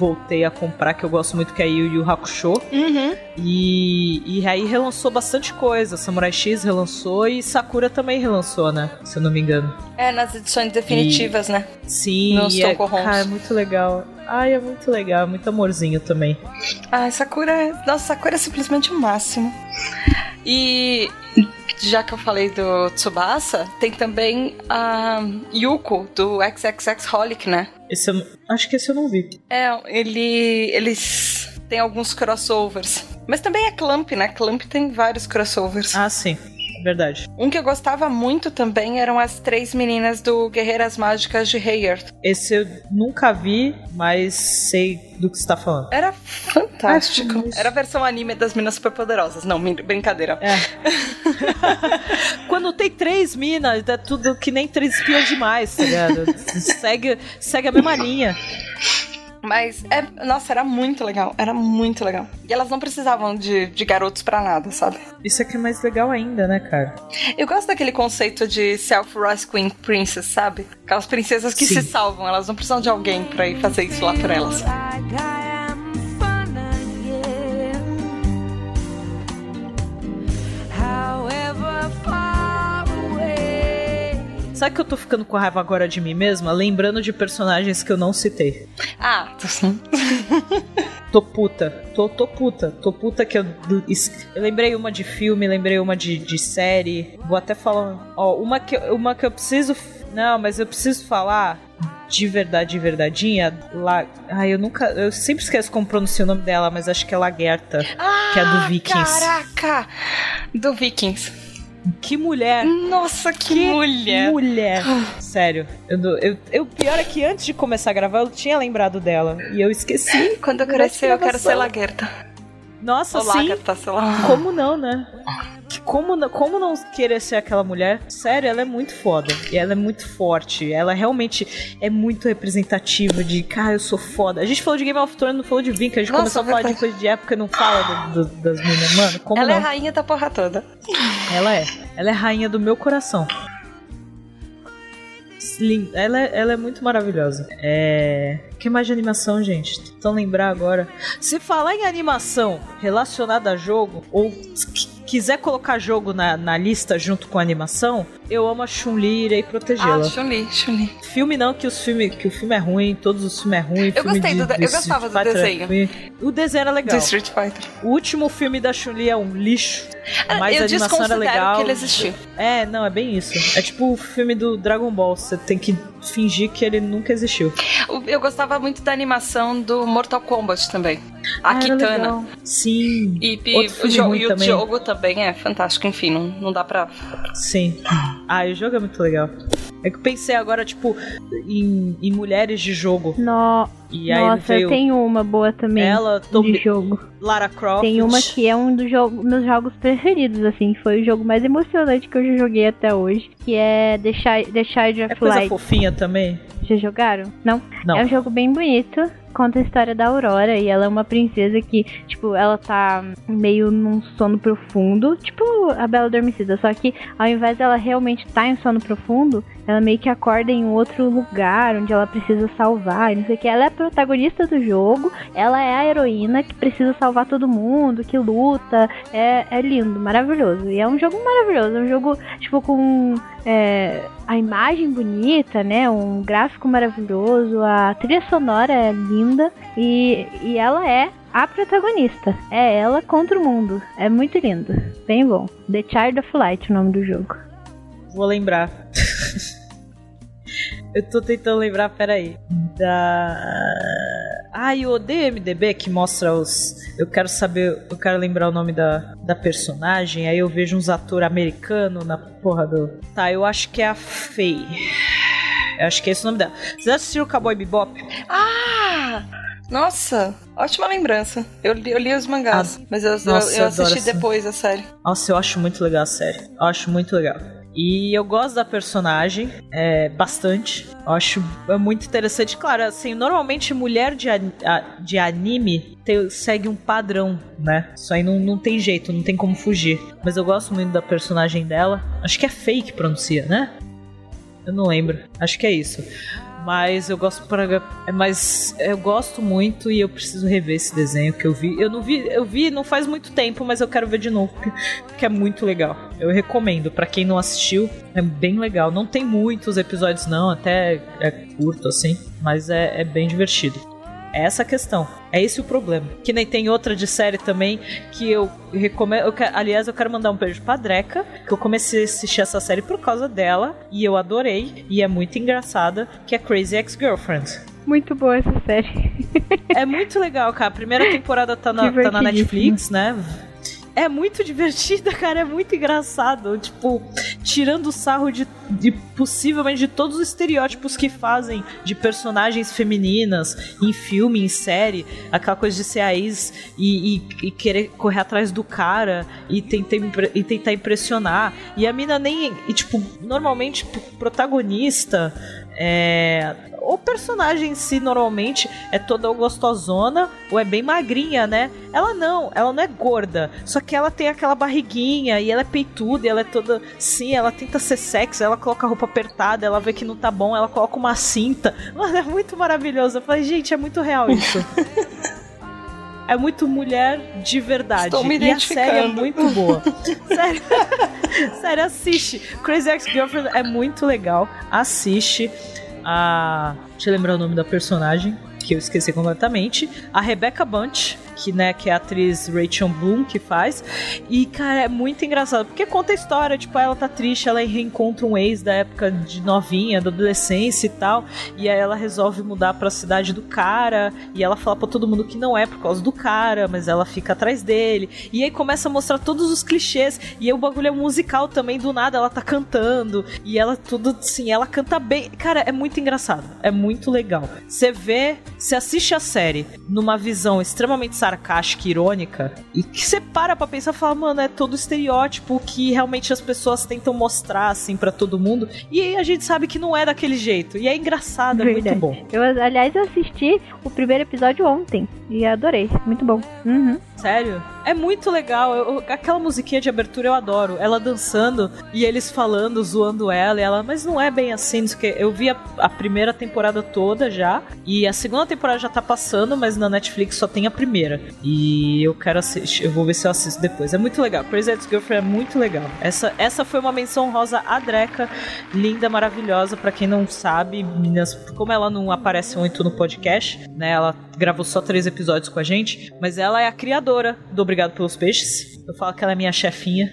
voltei a comprar, que eu gosto muito, que é Yu Yu Hakusho. Uhum. E, e aí relançou bastante coisa. Samurai X relançou e Sakura também relançou, né? Se eu não me engano. É, nas edições definitivas, né? Sim, Nos e é, cara, é muito legal. Ai, é muito legal, muito amorzinho também. Ai, Sakura é. Nossa, Sakura é simplesmente o máximo. E. Já que eu falei do Tsubasa, tem também a Yuko, do XXX Holic, né? Esse eu, não- acho que esse eu não vi. É, ele. Eles têm alguns crossovers. Mas também é Clamp, né? Clamp tem vários crossovers. Ah, sim. Verdade. Um que eu gostava muito também eram as três meninas do Guerreiras Mágicas de Hayard. Esse eu nunca vi, mas sei do que você tá falando. Era fantástico. Era a versão anime das Minas Superpoderosas. Não, brincadeira. É. Quando tem três minas, é tudo que nem três espiões demais, tá ligado? segue, segue a mesma linha. Mas, é, nossa, era muito legal. Era muito legal. E elas não precisavam de, de garotos pra nada, sabe? Isso aqui é mais legal ainda, né, cara? Eu gosto daquele conceito de self-rescuing princess, sabe? Aquelas princesas que Sim. se salvam. Elas não precisam de alguém pra ir fazer isso lá por elas. Sabe que eu tô ficando com raiva agora de mim mesma? Lembrando de personagens que eu não citei. Ah, Tô puta. Tô, tô puta. Tô puta que eu. Eu lembrei uma de filme, lembrei uma de, de série. Vou até falar. Ó, uma que, uma que eu preciso. Não, mas eu preciso falar de verdade, de verdadeinha. La... Ai, eu nunca. Eu sempre esqueço como pronuncia o nome dela, mas acho que é Lagerta. que é do Vikings. Caraca! Do Vikings. Que mulher! Nossa, que, mulher! Mulher! Sério. Eu, eu, eu, pior é que antes de começar a gravar, eu tinha lembrado dela. E eu esqueci. Quando eu crescer, eu quero ser Lagerta. Nossa, Ou sim. Como não, né? Como, não- como não querer ser aquela mulher? Sério, ela é muito foda. E ela é muito forte. Ela realmente é muito representativa de, cara, eu sou foda. A gente falou de Game of Thrones, não falou de Vink. A gente Nossa, começou a falar de coisa de época e não fala do- do- das meninas. Mano, como Ela é não? a rainha da porra toda. Ela é. Ela é rainha do meu coração. Lin- Ela é, ela é muito maravilhosa. É. que mais de animação, gente? Tentando lembrar agora. Se falar em animação relacionada a jogo, ou quiser colocar jogo na, na lista junto com a animação, eu amo a Chun-Li e irei Ah, protegê-la. Chun-Li, Chun-Li. Filme não, que, os filme, que o filme é ruim, todos os filmes é ruim. Eu gostei de- do de- eu gostava do é desenho. ruim. O desenho era Do legal. Street Fighter. O último filme da Chun-Li é um lixo. Mas eu a animação era legal. que ele existiu. É, não, é bem isso. É tipo o filme do Dragon Ball. Você tem que fingir que ele nunca existiu. Eu gostava muito da animação do Mortal Kombat também. A Ah, Kitana. Sim. E, e o, filme jo- ruim e o também. jogo também é fantástico. Enfim, não, não dá pra. Sim. Ah, o jogo é muito legal. É que eu pensei agora, tipo, em, em mulheres de jogo. No... E aí Nossa, veio eu tenho uma boa também ela, de Tomb, jogo. Lara Croft. Tem uma que é um dos jogos, meus jogos preferidos, assim, foi o jogo mais emocionante que eu já joguei até hoje, que é The, Chi The Child É of coisa Light. fofinha também? Já jogaram? Não? Não. É um jogo bem bonito. Conta a história da Aurora e ela é uma princesa que, tipo, ela tá meio num sono profundo, tipo a Bela Adormecida, só que ao invés dela realmente estar em sono profundo, ela meio que acorda em outro lugar onde ela precisa salvar, e não sei o que. Ela é a protagonista do jogo, ela é a heroína que precisa salvar todo mundo, que luta. É, é lindo, maravilhoso. E é um jogo maravilhoso, é um jogo, tipo, com é, a imagem bonita, né? Um gráfico maravilhoso, a trilha sonora é linda e, e ela é a protagonista. É ela contra o mundo. É muito lindo. Bem bom. The Child of Light, o nome do jogo. Vou lembrar. Eu tô tentando lembrar, peraí. Da. Ah, e o DMDB que mostra os. Eu quero saber. Eu quero lembrar o nome da, da personagem. Aí eu vejo uns atores americanos na porra do. Tá, eu acho que é a Faye. Eu acho que é esse o nome dela. Vocês assistiram o Cowboy Bebop? Ah! Nossa, ótima lembrança. Eu li, eu li os mangás, mas eu, nossa, eu, eu assisti depois a série. Nossa, eu acho muito legal a série. Eu acho muito legal. E eu gosto da personagem é, bastante. Eu acho é muito interessante. Claro, assim, normalmente mulher de, de anime tem- segue um padrão, né? Isso aí não, não tem jeito, não tem como fugir. Mas eu gosto muito da personagem dela. Acho que é fake pronuncia, né? Eu não lembro. Acho que é isso. Mas eu gosto para mas eu gosto muito e eu preciso rever esse desenho que eu vi. Eu não vi, eu vi não faz muito tempo, mas eu quero ver de novo porque, é muito legal. Eu recomendo Pra quem não assistiu, é bem legal. Não tem muitos episódios não, até é curto assim, mas é, é bem divertido. É essa a questão. É esse o problema. Que nem tem outra de série também que eu recomendo. aliás, eu quero mandar um beijo pra Dreca, que eu comecei a assistir essa série por causa dela e eu adorei. E é muito engraçada, que é Crazy Ex-Girlfriend. Muito boa essa série. É muito legal, cara. A primeira temporada tá na, tá na. Netflix, né? É muito divertida, cara. É muito engraçado. Tipo, tirando o sarro de, de possivelmente de todos os estereótipos que fazem de personagens femininas em filme, em série. Aquela coisa de ser a ex e, e- e querer correr atrás do cara e tentar, e tentar impressionar. E a mina nem. E, tipo, normalmente, p- protagonista. É, o personagem em si normalmente é toda gostosona ou é bem magrinha, né? Ela não, ela não é gorda, só que ela tem aquela barriguinha e ela é peituda, e ela é toda sim, ela tenta ser sexy, ela coloca a roupa apertada, ela vê que não tá bom, ela coloca uma cinta. Mano, é muito maravilhoso. Eu falei, gente, é muito real isso. É muito mulher de verdade. Estou me e a série é identificando. muito boa. Sério. Sério, assiste. Crazy Ex-Girlfriend é muito legal. Assiste. A. Deixa eu lembrar o nome da personagem, que eu esqueci completamente. A Rebecca Bunch, que, né, que é a atriz Rachel Bloom que faz. E, cara, é muito engraçado. Porque conta a história, tipo, ela tá triste, ela reencontra um ex da época de novinha, da adolescência e tal. E aí ela resolve mudar pra cidade do cara. E ela fala pra todo mundo que não é por causa do cara, mas ela fica atrás dele. E aí começa a mostrar todos os clichês. E aí o bagulho é musical também, do nada ela tá cantando. E ela tudo assim, ela canta bem. Cara, é muito engraçado. É muito legal. Você vê, você assiste a série numa visão extremamente sarcástica e irônica. E que você para pra pensar e fala, mano, é todo estereótipo que realmente as pessoas tentam mostrar assim pra todo mundo. E aí a gente sabe que não é daquele jeito. E é engraçado, é muito bom. Eu, aliás, eu assisti o primeiro episódio ontem e adorei. Muito bom. Uhum. Sério? É muito legal. Eu- aquela musiquinha de abertura eu adoro. Ela dançando e eles falando, zoando ela. E ela, mas não é bem assim. quê. Eu vi a, a primeira temporada toda já. E a segunda temporada já tá passando, mas na Netflix só tem a primeira. E eu quero assistir. Eu vou ver se eu assisto depois. É muito legal. Crazy Ex-Girlfriend é muito legal. Essa, essa foi uma menção rosa a Dreca. Linda, maravilhosa. Pra quem não sabe, meninas, como ela não aparece muito no podcast, né? Ela gravou só três episódios com a gente. Mas ela é a criadora do Obrigado pelos Peixes. Eu falo que ela é minha chefinha.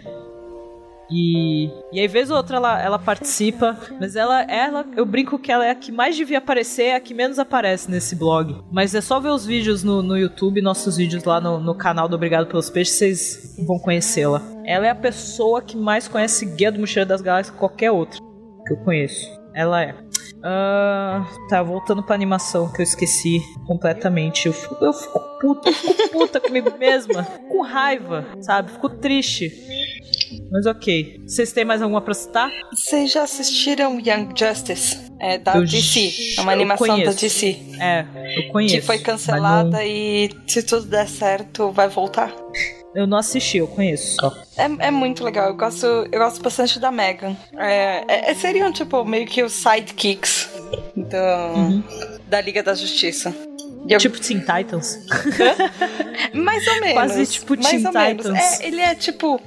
E, e aí, vez ou outra, ela, ela participa. Mas ela, ela, eu brinco que ela é a que mais devia aparecer, é a que menos aparece nesse blog. Mas é só ver os vídeos no, no YouTube, nossos vídeos lá no, no canal do Obrigado pelos Peixes, vocês vão conhecê-la. Ela é a pessoa que mais conhece Guia do Mochileiro das Galáxias que qualquer outro que eu conheço. Ela é. Ah, tá, voltando pra animação que eu esqueci completamente. Eu fico, eu fico puta, eu fico puta comigo mesma. Com raiva, sabe? Fico triste. Mas ok. Vocês têm mais alguma pra citar? Vocês já assistiram Young Justice? É da Eu DC. É uma animação da conheço. DC. É, eu conheço. Que foi cancelada não- e se tudo der certo, vai voltar. Eu não assisti, eu conheço só. É, é muito legal, eu gosto, eu gosto bastante da Megan. É, é- é- seriam, tipo, meio que os sidekicks do, da Liga da Justiça. Eu- Tipo Teen Titans. mais ou menos. quase tipo mais Teen ou menos. Titans. É, ele é tipo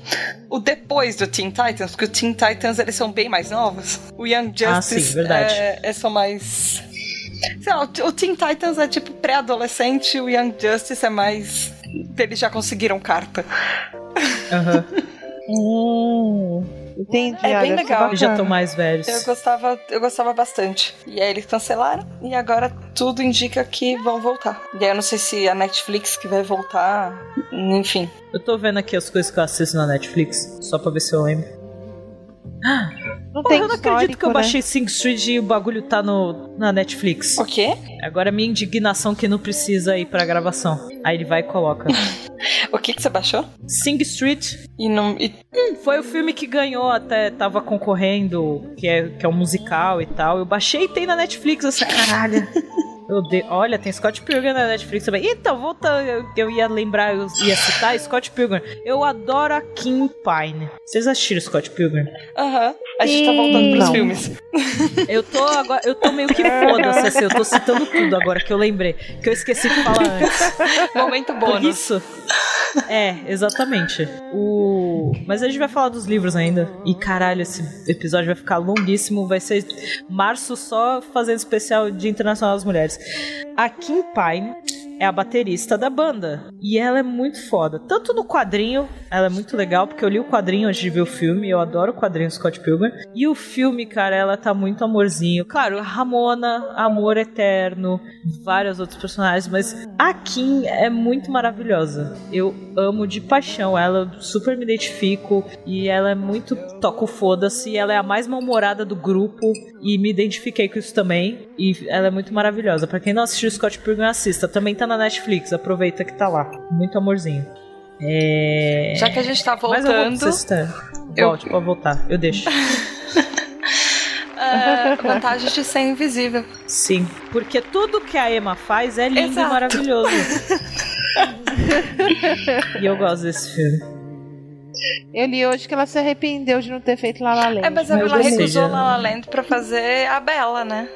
o depois do Teen Titans, porque o Teen Titans eles são bem mais novos. O Young Justice Ah, sim, verdade. É, é só mais. Sei lá, o o Teen Titans é tipo pré-adolescente, o Young Justice é mais. Eles já conseguiram carta. Aham. Hum, entendi. É bem legal. Já estão mais velhos. Eu gostava, eu gostava bastante. E aí eles cancelaram e agora tudo indica que vão voltar. E aí eu não sei se a Netflix que vai voltar, enfim. Eu tô vendo aqui as coisas que eu assisto na Netflix, só pra ver se eu lembro. Ah, Porra, eu não acredito que eu né? baixei Sing Street e o bagulho tá no, na Netflix. O quê? Agora minha indignação que não precisa ir pra gravação. Aí ele vai e coloca. O que, que você baixou? Sing Street E não. e- hum, foi o filme que ganhou, até tava concorrendo, que é, que é um musical e tal. Eu baixei e tem na Netflix essa caralho. Eu de- Olha, tem Scott Pilgrim na Netflix também. Então, voltando, eu, eu ia lembrar, eu ia citar Scott Pilgrim. Eu adoro a Kim Pine. Vocês assistiram Scott Pilgrim? Aham. A gente tá voltando pros Não. filmes. Eu tô agora, eu tô meio que foda-se, assim, eu tô citando tudo agora que eu lembrei, que eu esqueci de falar antes. Momento Por bônus. isso. É, exatamente. O mas a gente vai falar dos livros ainda. E caralho, esse episódio vai ficar longuíssimo, vai ser março só fazendo especial Dia Internacional das Mulheres. A Kim Pine é a baterista da banda. E ela é muito foda. Tanto no quadrinho, ela é muito legal, porque eu li o quadrinho antes de ver o filme. Eu adoro o quadrinho Scott Pilgrim. E o filme, cara, ela tá muito amorzinho. Claro, Ramona, amor eterno, vários outros personagens, mas a Kim é muito maravilhosa. Eu amo de paixão ela, super me identifico. E ela é muito toco foda-se. Ela é a mais mal-humorada do grupo. E me identifiquei com isso também. E ela é muito maravilhosa. Pra quem não assistiu Scott Pilgrim, assista. Também tá na Netflix, aproveita que tá lá. Muito amorzinho. É... Já que a gente tá voltando, coisa você está- eu- Volte, pode voltar. Eu deixo. é, vantagens de ser invisível. Sim. Porque tudo que a Emma faz é lindo Exato. e maravilhoso. e eu gosto desse filme. Eu li hoje que ela se arrependeu de não ter feito La La Land. É, mas a Mas Vila ou recusou La La Land pra fazer a Bela, né?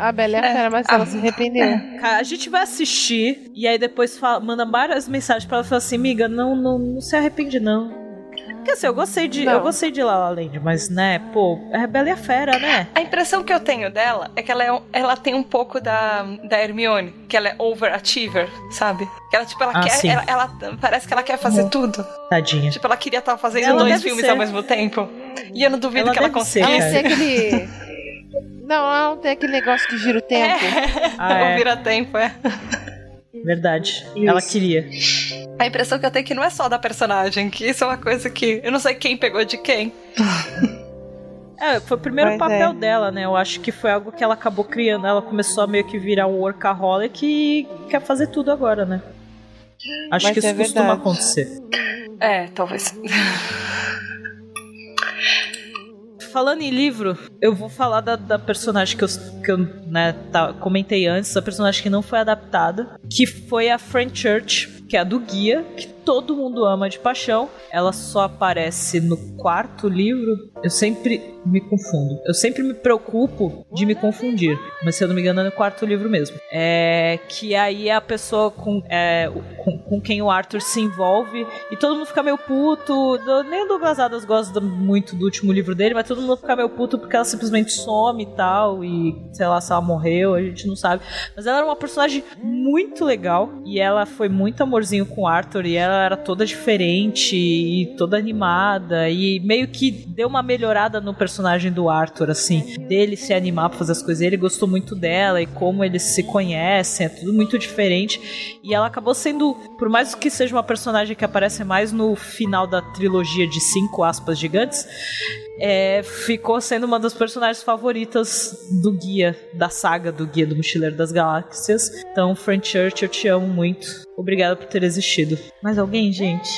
A Bela é a É. fera, mas ela se arrependeu. Cara, a gente vai assistir e aí depois fala- manda várias mensagens pra ela falar assim, amiga, não, não, não se arrepende, não. Porque assim, eu gostei de. Não. Eu gostei de La La Land, mas, né, pô, é Bela e a Fera, né? A impressão que eu tenho dela é que ela, é ela tem um pouco da, da Hermione, que ela é overachiever, sabe? Que ela, tipo, ela Ah, quer. Ela, ela- parece que ela quer fazer tudo. Tadinha. Tipo, ela queria estar fazendo Ela dois filmes ser. ao mesmo tempo. E eu não duvido Ela que ela deve ser, Ela consiga. tem aquele. Não, não tem aquele negócio que gira o tempo. Ah, é. Ou vira tempo, é. Verdade. Isso. Ela queria. A impressão que eu tenho é que não é só da personagem, que isso é uma coisa que eu não sei quem pegou de quem. É, foi o primeiro Pois papel é. dela, né? Eu acho que foi algo que ela acabou criando. Ela começou a meio que virar um workaholic e quer fazer tudo agora, né? Acho Mas que isso é costuma verdade. acontecer. É, talvez. Falando em livro, eu vou falar da, da personagem que eu, que eu né, tá- comentei antes, a personagem que não foi adaptada, que foi a Church, que é a do guia, que todo mundo ama de paixão. Ela só aparece no quarto livro. Eu sempre me confundo. Eu sempre me preocupo de me confundir. Mas se eu não me engano, é no quarto livro mesmo. É que aí é a pessoa com, é, com, com quem o Arthur se envolve e todo mundo fica meio puto. Nem o Douglas Adams gosta muito do último livro dele, mas todo mundo fica meio puto porque ela simplesmente some e tal. E sei lá se ela morreu, a gente não sabe. Mas ela era uma personagem muito legal e ela foi muito amorzinho com o Arthur e ela era toda diferente e toda animada e meio que deu uma melhorada no personagem do Arthur, assim, dele se animar pra fazer as coisas. Ele gostou muito dela e como eles se conhecem, é tudo muito diferente. E ela acabou sendo, por mais que seja uma personagem que aparece mais no final da trilogia de cinco aspas gigantes, é, ficou sendo uma das personagens favoritas do guia, da saga do Guia do Mochileiro das Galáxias. Então, Frank Church, eu te amo muito. Obrigada por ter existido. Mais alguém, gente?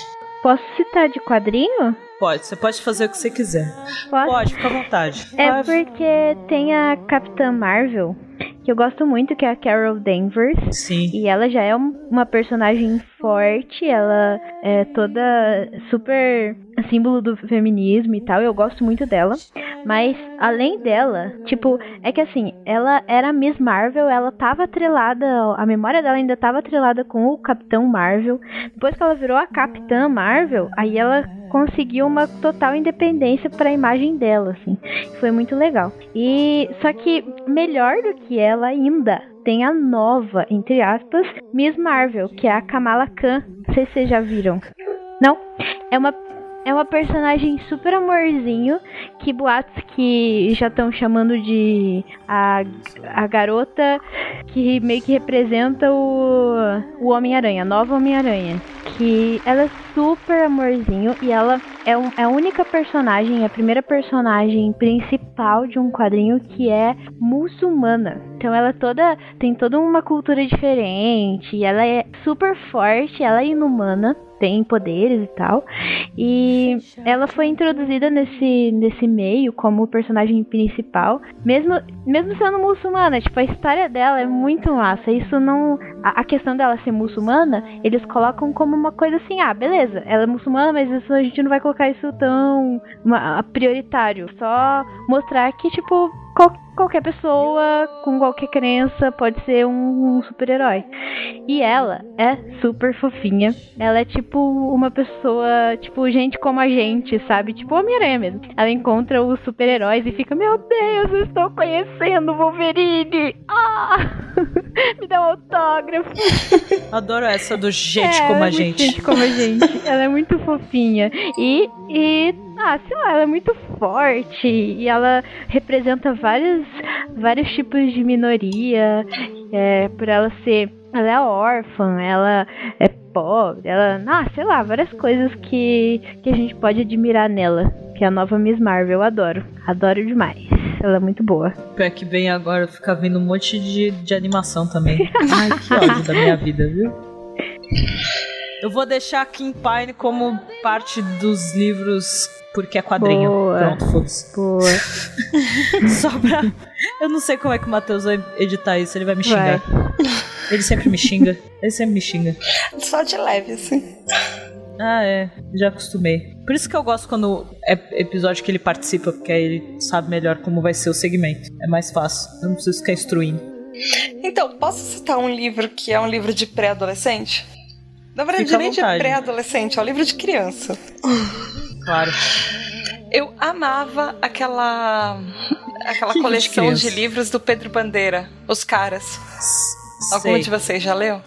Posso citar de quadrinho? Pode, você pode fazer o que você quiser. Posso? Pode, fica à vontade. É Pode. porque tem a Capitã Marvel, que eu gosto muito, que é a Carol Danvers. Sim. E ela já é um- uma personagem forte, ela é toda super símbolo do feminismo e tal, eu gosto muito dela. Mas além dela, tipo, é que assim, ela era Miss Marvel, ela tava atrelada, a memória dela ainda tava atrelada com o Capitão Marvel. Depois que ela virou a Capitã Marvel, aí ela conseguiu uma total independência para a imagem dela, assim. Foi muito legal. E só que melhor do que ela ainda tem a nova, entre aspas, Miss Marvel, que é a Kamala Khan. Não sei se vocês já viram. Não? É uma é uma personagem super amorzinho, que boatos que já estão chamando de a, a garota que meio que representa o, o Homem-Aranha, nova Homem-Aranha. Que ela é super amorzinho e ela é, um- é a única personagem, a primeira personagem principal de um quadrinho que é muçulmana. Então ela é toda tem toda uma cultura diferente, ela é super forte, ela é inumana, tem poderes e tal. E ela foi introduzida nesse, nesse meio como personagem principal, mesmo, mesmo sendo muçulmana. Tipo, a história dela é muito massa. Isso não. A, a questão dela ser muçulmana, eles colocam como uma coisa assim: ah, beleza, ela é muçulmana, mas isso a gente não vai colocar isso tão uma- prioritário. Só mostrar que, tipo, qual- qualquer pessoa com qualquer crença pode ser um, um super-herói. E ela é super fofinha. Ela é tipo uma pessoa, tipo, gente como a gente, sabe? Tipo Homem-Aranha mesmo. Ela encontra os super-heróis e fica: Meu Deus, eu estou conhecendo o Wolverine! Ah! Me dá um autógrafo. Adoro essa do gente É, como a é gente. gente como a gente. Ela é muito fofinha. E, e, ah, sei lá, ela é muito forte. E ela representa vários, vários tipos de minoria. É, por ela ser. Ela é órfã, ela é pobre, ela. Ah, sei lá, várias coisas que, que a gente pode admirar nela. Que é a nova Miss Marvel, eu adoro. Adoro demais. Ela é muito boa. Pior que vem agora, fica vendo um monte de, de animação também. Ai, que ódio da minha vida, viu? Eu vou deixar Kim Pine como parte dos livros porque é quadrinho. Boa. Pronto, foda-se. Boa. Só pra. Eu não sei como é que o Matheus vai editar isso, ele vai me xingar. Ele sempre me xinga. Ele sempre me xinga. Só de leve, assim. Ah, é. Já acostumei. Por isso que eu gosto quando é episódio que ele participa, porque aí ele sabe melhor como vai ser o segmento. É mais fácil. Eu não preciso ficar instruindo. Então, posso citar um livro que é um livro de pré-adolescente? Na verdade, nem de pré-adolescente, é um livro de criança. Claro. Eu amava aquela aquela Que coleção de de, livros do Pedro Bandeira, Os Caras. Algum Sei. de vocês já leu?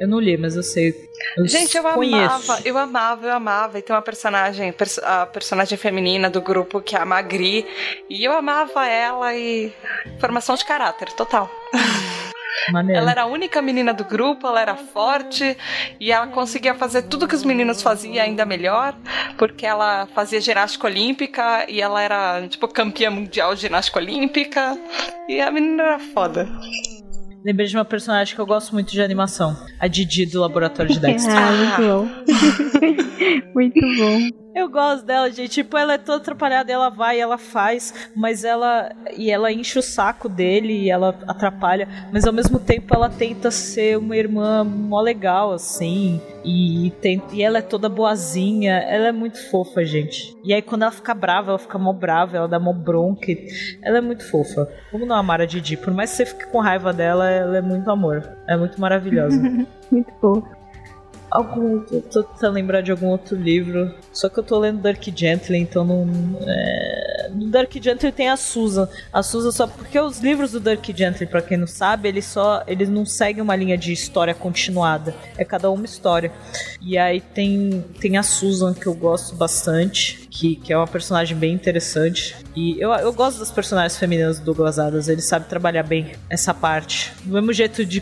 Eu não li, mas eu sei. Eu Gente, eu conheço. amava, eu amava, eu amava. E tem uma personagem, pers- a personagem feminina do grupo que é a Magri. E eu amava ela e. Formação de caráter, total. Maneiro. Ela era a única menina do grupo, ela era forte e ela conseguia fazer tudo que os meninos faziam ainda melhor, porque ela fazia ginástica olímpica e ela era, tipo, campeã mundial de ginástica olímpica. E a menina era foda. Lembrei de uma personagem que eu gosto muito de animação. A Didi do Laboratório de Dexter. Ah, muito bom. muito bom. Eu gosto dela, gente. Tipo, ela é toda atrapalhada, ela vai, ela faz, mas ela. E ela enche o saco dele e ela atrapalha. Mas ao mesmo tempo ela tenta ser uma irmã mó legal, assim. E, tem, e ela é toda boazinha. Ela é muito fofa, gente. E aí quando ela fica brava, ela fica mó brava, ela dá mó bronca. Ela é muito fofa. Como não amar a Didi? Por mais que você fique com raiva dela, ela é muito amor. É muito maravilhosa. Muito bom. Algum, eu tô tentando lembrar de algum outro livro. Só que eu tô lendo Dark Gently, então não. É... No Dark Gently tem a Susan. A Susan só. Porque os livros do Dark Gently, pra quem não sabe, eles só. Eles não seguem uma linha de história continuada. É cada uma história. E aí tem, tem a Susan, que eu gosto bastante. Que, que é uma personagem bem interessante. E eu, eu gosto das personagens femininas do Douglas Adams. Ele sabe trabalhar bem essa parte. Do mesmo jeito de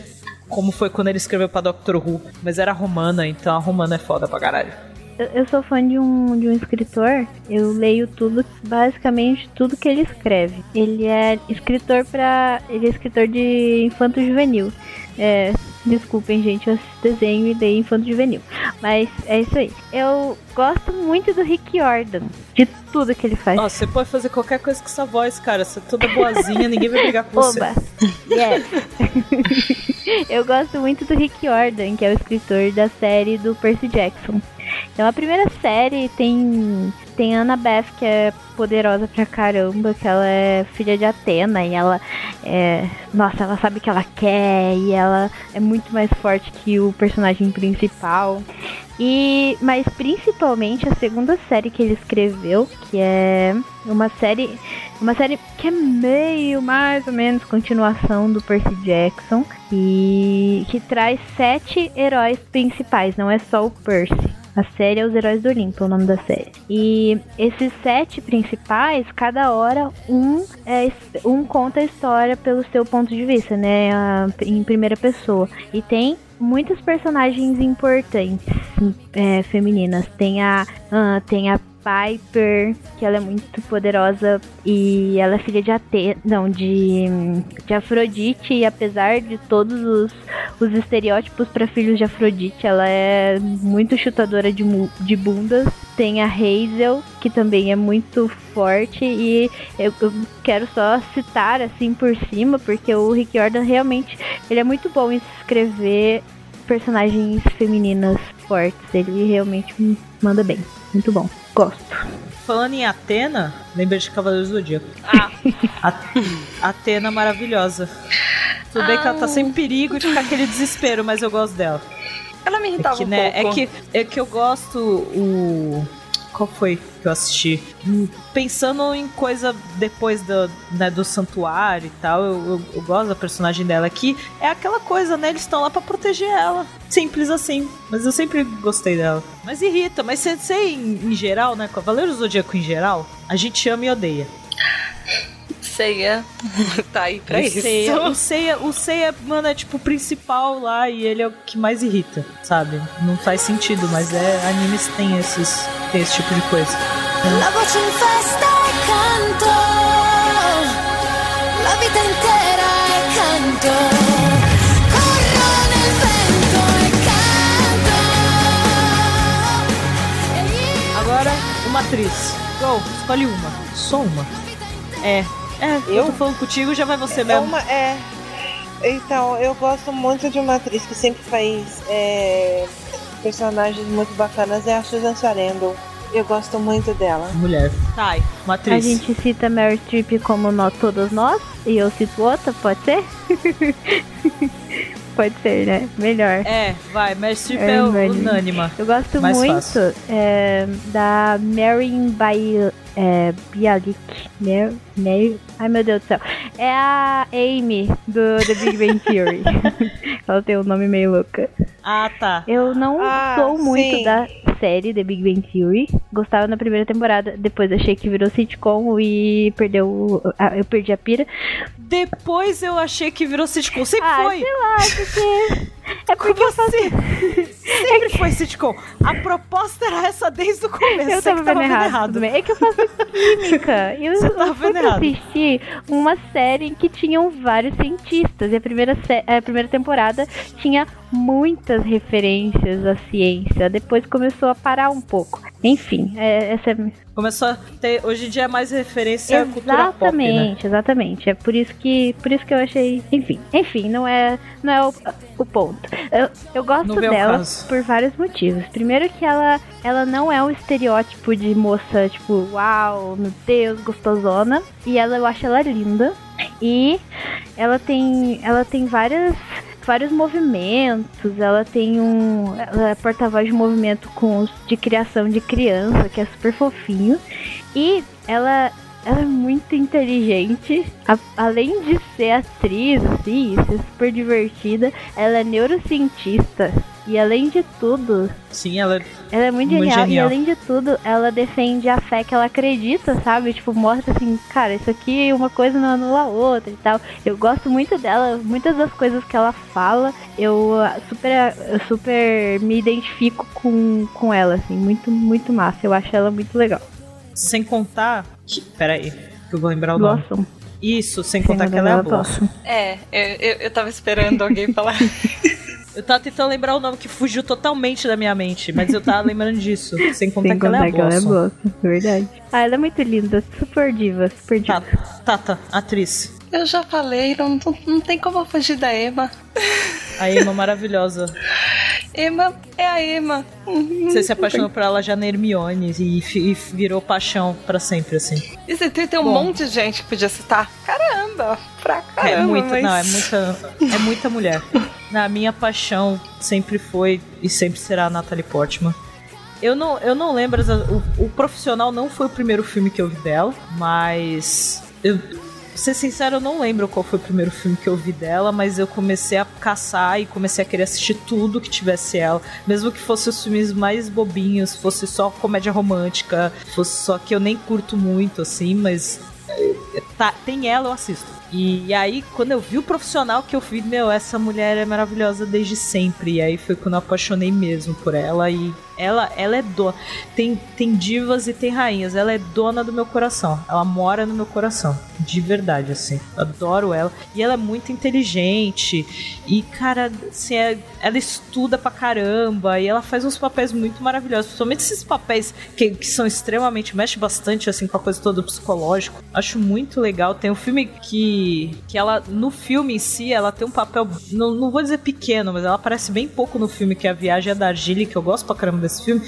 como foi quando ele escreveu pra Doctor Who. Mas era romana, então a romana é foda pra caralho. Eu, eu sou fã de um, de um escritor, eu leio tudo, basicamente tudo que ele escreve. Ele é escritor para Ele é escritor de infanto juvenil. É, desculpem, gente, eu desenho e leio infanto juvenil. Mas é isso aí. Eu gosto muito do Rick Jordan, de tudo que ele faz. Ó, você pode fazer qualquer coisa com essa voz, cara. Você é toda boazinha, ninguém vai brigar com você. Oba! Yes! eu gosto muito do Rick Jordan, que é o escritor da série do Percy Jackson. Então a primeira série tem tem a Annabeth, que é poderosa pra caramba, que ela é filha de Atena e ela é. Nossa, ela sabe o que ela quer e ela é muito mais forte que o personagem principal. E mas principalmente a segunda série que ele escreveu, que é uma série uma série que é meio mais ou menos continuação do Percy Jackson e que traz sete heróis principais, não é só o Percy. A série é Os Heróis do Olimpo, é o nome da série. E esses sete principais, cada hora um, é, um conta a história pelo seu ponto de vista, né? em primeira pessoa. E tem muitas personagens importantes é, femininas. Tem a, ah, tem a Piper, que ela é muito poderosa e ela é filha de Ate não, de, de Afrodite e apesar de todos os, os estereótipos para filhos de Afrodite, ela é muito chutadora de, de bundas. Tem a Hazel, que também é muito forte e eu, eu quero só citar assim por cima, porque o Rick Jordan realmente ele é muito bom em escrever personagens femininas fortes. Ele realmente manda bem. Muito bom. Gosto. Falando em Atena, lembrei de Cavaleiros do Zodíaco. Ah, A- Atena maravilhosa. Tudo bem que ela tá sem perigo de ficar aquele desespero, mas eu gosto dela. ela me É irritava que, um né, pouco. é que, é que eu gosto o. Qual foi que eu assisti? Hum, Pensando em coisa depois do, né, do santuário e tal, eu, eu- eu gosto da personagem dela aqui. É aquela coisa, né? Eles estão lá pra proteger ela. Simples assim. Mas eu sempre gostei dela. Mas irrita, mas você em, em geral, né? Cavaleiros do Zodíaco em geral, a gente ama e odeia. Ceia tá aí pra o isso. Seiya, o Seiya, o Seiya, mano, é tipo o principal lá e ele é o que mais irrita, sabe? Não faz sentido, mas é animes têm esses tem esse tipo de coisa. Agora, uma atriz. Go, escolhe uma. Só uma. É. É, eu, tô falando contigo, já vai você É mesmo. uma. É. Então, eu gosto muito de uma atriz que sempre faz é, personagens muito bacanas, é a Susan Sarandon. Eu gosto muito dela. Mulher. Tai, uma A atriz. gente cita Meryl Streep como nós, todos nós, e eu cito outra, pode ser? pode ser, né? Melhor. É, vai, Streep É, é, unânima. Eu gosto Mais muito é, da Marin Bai- é, Bialik. Mer, Mer, ai meu Deus do céu. É a Amy do The Big Bang Theory. Ela tem um nome meio louca. Ah, tá. Eu não Ah, sou muito sim. da série The Big Bang Theory. Gostava na primeira temporada, depois achei que virou sitcom e perdeu. Eu perdi a pira. Depois eu achei que virou sitcom. Sempre Ah, foi. sei lá, porque. É porque Como assim? Sempre foi sitcom. A proposta era essa desde o começo. Eu Você tava que vendo errado. É que eu faço química. E eu, Você tava eu errado. assistir uma série em que tinham vários cientistas. E a primeira, a primeira temporada tinha muitas referências à ciência. Depois começou a parar um pouco. Enfim, é, essa é Começou a ter. Hoje em dia é mais referência à cultura pop, né? Exatamente, exatamente. É por isso que, por isso que eu achei. Enfim, enfim, não é, não é o, o ponto. Eu, eu gosto dela por vários motivos. Primeiro que ela, ela não é um estereótipo de moça tipo, uau, meu Deus, gostosona. E ela, eu acho ela linda. E ela tem, ela tem várias vários movimentos, ela tem um. Ela é porta-voz de movimento com de criação de criança, que é super fofinho. E ela, ela é muito inteligente. A- além de ser atriz, assim, ser super divertida, ela é neurocientista. E além de tudo, Sim, ela. ela é muito, Muito genial, genial. E além de tudo, ela defende a fé que ela acredita, sabe? Tipo, mostra assim, cara, isso aqui uma coisa não anula a outra e tal. Eu gosto muito dela, muitas das coisas que ela fala, eu ah, super, eu super me identifico com, com ela, assim, muito, muito massa. Eu acho ela muito legal. Sem contar. Peraí, que eu vou lembrar o nome. Blossom. Isso, sem contar que ela é a Blossom. É, eu, eu, eu tava esperando alguém falar. Eu tava tentando lembrar o nome que fugiu totalmente da minha mente, mas eu tava lembrando disso. Sem contar Sem que ela é contar a que ela é. Blossom, verdade. Ah, ela é muito linda, super diva, super diva. Tá, Tata, atriz. Eu já falei, não, não, não tem como eu fugir da Emma. A Emma maravilhosa. Emma é a Emma. Você se apaixonou por ela já na Hermione e, e virou paixão pra sempre, assim. E você tem, tem um Bom. monte de gente que podia citar. Caramba, pra caramba. é muita, mas... não, é muita, é muita mulher. Na minha paixão sempre foi e sempre será a Natalie Portman. Eu não, eu não lembro, o, o Profissional não foi o primeiro filme que eu vi dela, mas eu, ser sincero, eu não lembro qual foi o primeiro filme que eu vi dela, mas eu comecei a caçar e comecei a querer assistir tudo que tivesse ela, mesmo que fosse os filmes mais bobinhos, fosse só comédia romântica, fosse só que eu nem curto muito assim, mas eh, tá, tem ela eu assisto. E aí, quando eu vi o profissional que eu vi, meu, essa mulher é maravilhosa desde sempre. E aí foi quando eu apaixonei mesmo por ela. E ela, ela é dona. Tem, tem divas e tem rainhas. Ela é dona do meu coração. Ela mora no meu coração. De verdade, assim. Adoro ela. E ela é muito inteligente. E, cara, assim, é- ela estuda pra caramba. E ela faz uns papéis muito maravilhosos. Principalmente esses papéis que, que são extremamente. mexe bastante, assim, com a coisa toda psicológico. Acho muito legal. Tem um filme que. que ela, no filme em si, ela tem um papel. Não, não vou dizer pequeno, mas ela aparece bem pouco no filme, que é a Viagem da Argile, que eu gosto pra caramba desse filme.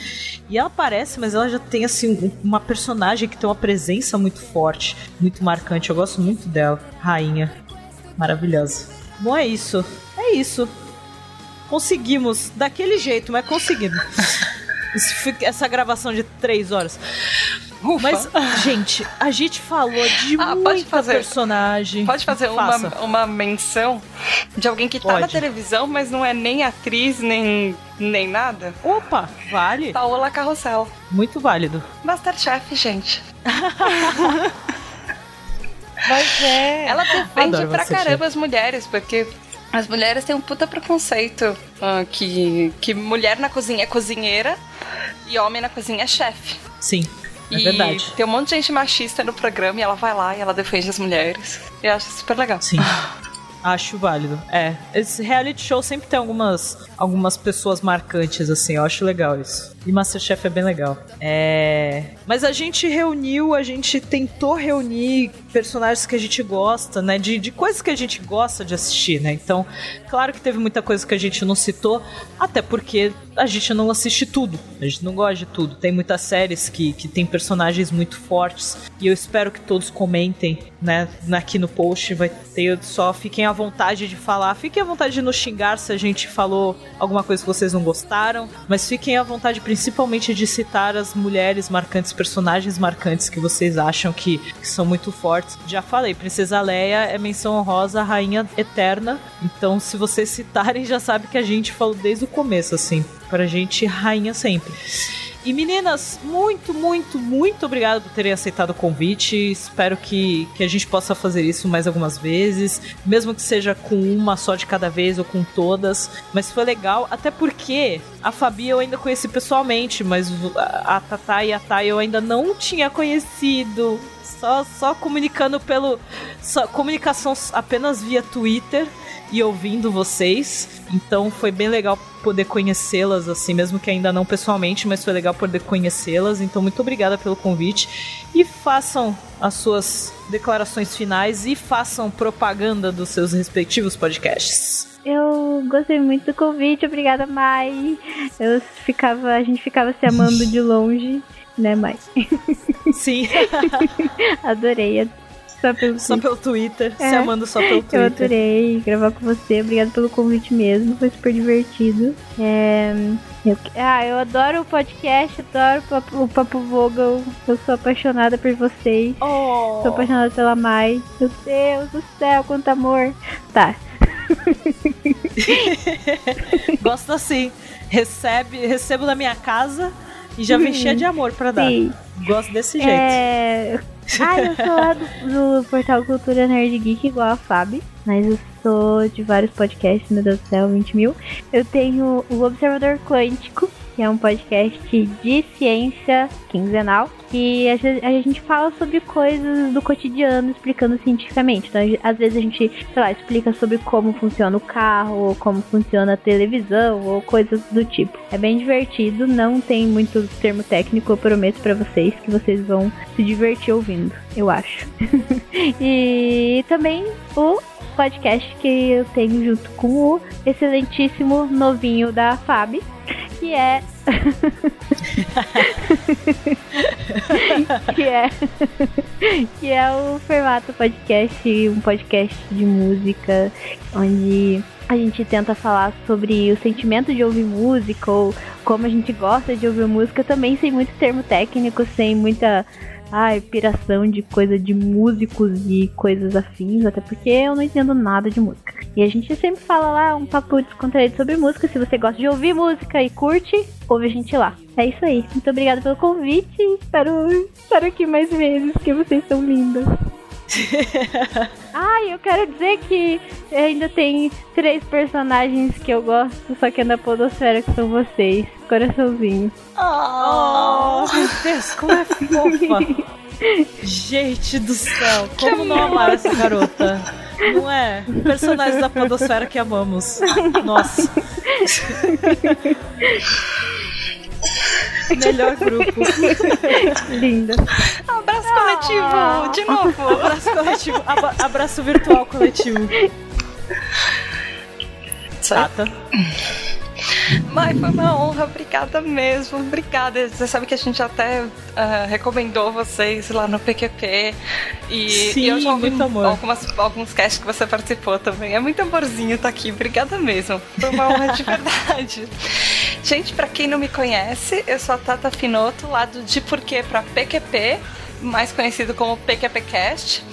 E ela aparece, mas ela já tem, assim, um- uma personagem que tem uma presença muito forte, muito marcante. Eu gosto muito dela. Rainha. Maravilhosa. Bom, é isso. É isso. Conseguimos. Daquele jeito, mas conseguimos. Essa gravação de três horas. Ufa. Mas, gente, a gente falou de Ah, muita fazer. personagem. Pode fazer uma, Faça. uma menção de alguém que tá na Pode. televisão, mas não é nem atriz, nem, nem nada? Opa, vale. Paola Carrossel. Muito válido. Masterchef, gente. Mas é. Ela defende Adoro pra caramba as mulheres, porque as mulheres têm um puta preconceito ah, que, que mulher na cozinha é cozinheira e homem na cozinha é chefe. Sim, é e verdade. tem um monte de gente machista no programa e ela vai lá e ela defende as mulheres. E eu acho super legal. Sim. Acho válido. É. Esse reality show sempre tem algumas, algumas pessoas marcantes, assim. Eu acho legal isso. E Masterchef é bem legal. É. Mas a gente reuniu, a gente tentou reunir personagens que a gente gosta, né? De, de coisas que a gente gosta de assistir, né? Então, claro que teve muita coisa que a gente não citou, até porque a gente não assiste tudo. A gente não gosta de tudo. Tem muitas séries que, que tem personagens muito fortes. E eu espero que todos comentem, né? Aqui no post vai ter. Só fiquem à vontade de falar. Fiquem à vontade de nos xingar se a gente falou alguma coisa que vocês não gostaram. Mas fiquem à vontade, principalmente, de citar as mulheres marcantes, personagens marcantes que vocês acham que, que são muito fortes. Já falei, Princesa Leia é menção honrosa, rainha eterna. Então, se vocês citarem, já sabe que a gente falou desde o começo, assim. Pra gente, rainha sempre. E meninas, muito, muito, muito obrigado por terem aceitado o convite. Espero que, que a gente possa fazer isso mais algumas vezes, mesmo que seja com uma só de cada vez ou com todas. Mas foi legal, até porque a Fabi eu ainda conheci pessoalmente, mas a Tatá e a Thay eu ainda não tinha conhecido. Só, só comunicando pelo. Só, comunicação apenas via Twitter e ouvindo vocês. Então foi bem legal poder conhecê-las, assim, mesmo que ainda não pessoalmente, mas foi legal poder conhecê-las. Então, muito obrigada pelo convite. E façam as suas declarações finais e façam propaganda dos seus respectivos podcasts. Eu gostei muito do convite, obrigada, Mai. Eu ficava, a gente ficava se amando de longe, né, Mai? Sim, Adorei. Só pelo só pelo Twitter, se É. amando só pelo Eu Twitter. adorei gravar com você. Obrigada pelo convite mesmo. Foi super divertido. É, eu- ah, eu adoro o podcast, adoro o Papo, o Papo Vogel. Eu sou apaixonada por vocês. Oh. Sou apaixonada pela Mai. Meu Deus do céu, quanto amor. Tá. Gosto assim. Recebe, recebo na minha casa e já vem cheia de amor pra dar. Sim. Gosto desse jeito. É... Ah, eu sou lá do, do portal Cultura Nerd Geek, igual a Fábio. Mas eu sou de vários podcasts, meu Deus do céu, 20 mil. Eu tenho o Observador Quântico, que é um podcast de ciência quinzenal. Que a gente, fala sobre coisas do cotidiano, explicando cientificamente. Então, às vezes a gente, sei lá, explica sobre como funciona o carro, ou como funciona a televisão, ou coisas do tipo. É bem divertido, não tem muito termo técnico, eu prometo pra vocês que vocês vão se divertir ouvindo, eu acho. e também o podcast que eu tenho junto com o excelentíssimo novinho da Fab, que é. que é. que é o Formato Podcast, um podcast de música, onde a gente tenta falar sobre o sentimento de ouvir música ou como a gente gosta de ouvir música, também sem muito termo técnico, sem muita ai, piração de coisa de músicos e coisas afins, até porque eu não entendo nada de música. E a gente sempre fala lá um papo descontraído sobre música. Se você gosta de ouvir música e curte, ouve a gente lá. É isso aí. Muito obrigada pelo convite. Espero estar aqui mais vezes, que vocês são lindas. Ai, eu quero dizer que ainda tem três personagens que eu gosto, só que é da Podosfera, que são vocês. Coraçãozinho. Oh, meu Deus, como é fofa. Gente do céu, como não amar essa garota? Não é? Personagens da Podosfera que amamos. Nossa. Melhor grupo. Linda. Abraço coletivo, de novo. Abraço coletivo. Aba- abraço virtual coletivo. Tata. Mas foi uma honra, obrigada mesmo, obrigada. Você sabe que a gente até ah, recomendou vocês lá no PQP. E, Sim, e eu já ouvi muito amor. Algumas, alguns casts que você participou também. É muito amorzinho estar aqui, obrigada mesmo. Foi uma honra de verdade. Gente, pra quem não me conhece, eu sou a Tata Finoto, lá do De Porquê pra PQP, mais conhecido como PQPcast.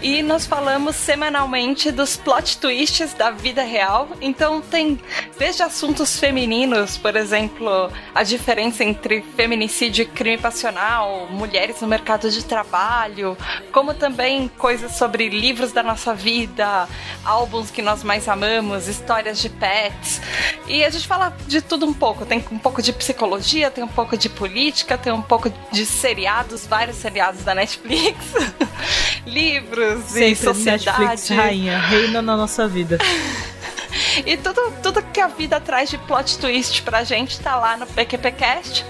E nós falamos semanalmente dos plot twists da vida real. Então tem desde assuntos femininos, por exemplo, a diferença entre feminicídio e crime passional, mulheres no mercado de trabalho, como também coisas sobre livros da nossa vida, álbuns que nós mais amamos, histórias de pets. E a gente fala de tudo um pouco. Tem um pouco de psicologia, tem um pouco de política, tem um pouco de seriados, vários seriados da Netflix, livros e Sempre Netflix, sociedade. rainha, reina na nossa vida. E tudo, tudo que a vida traz de plot twist pra gente tá lá no PQPcast.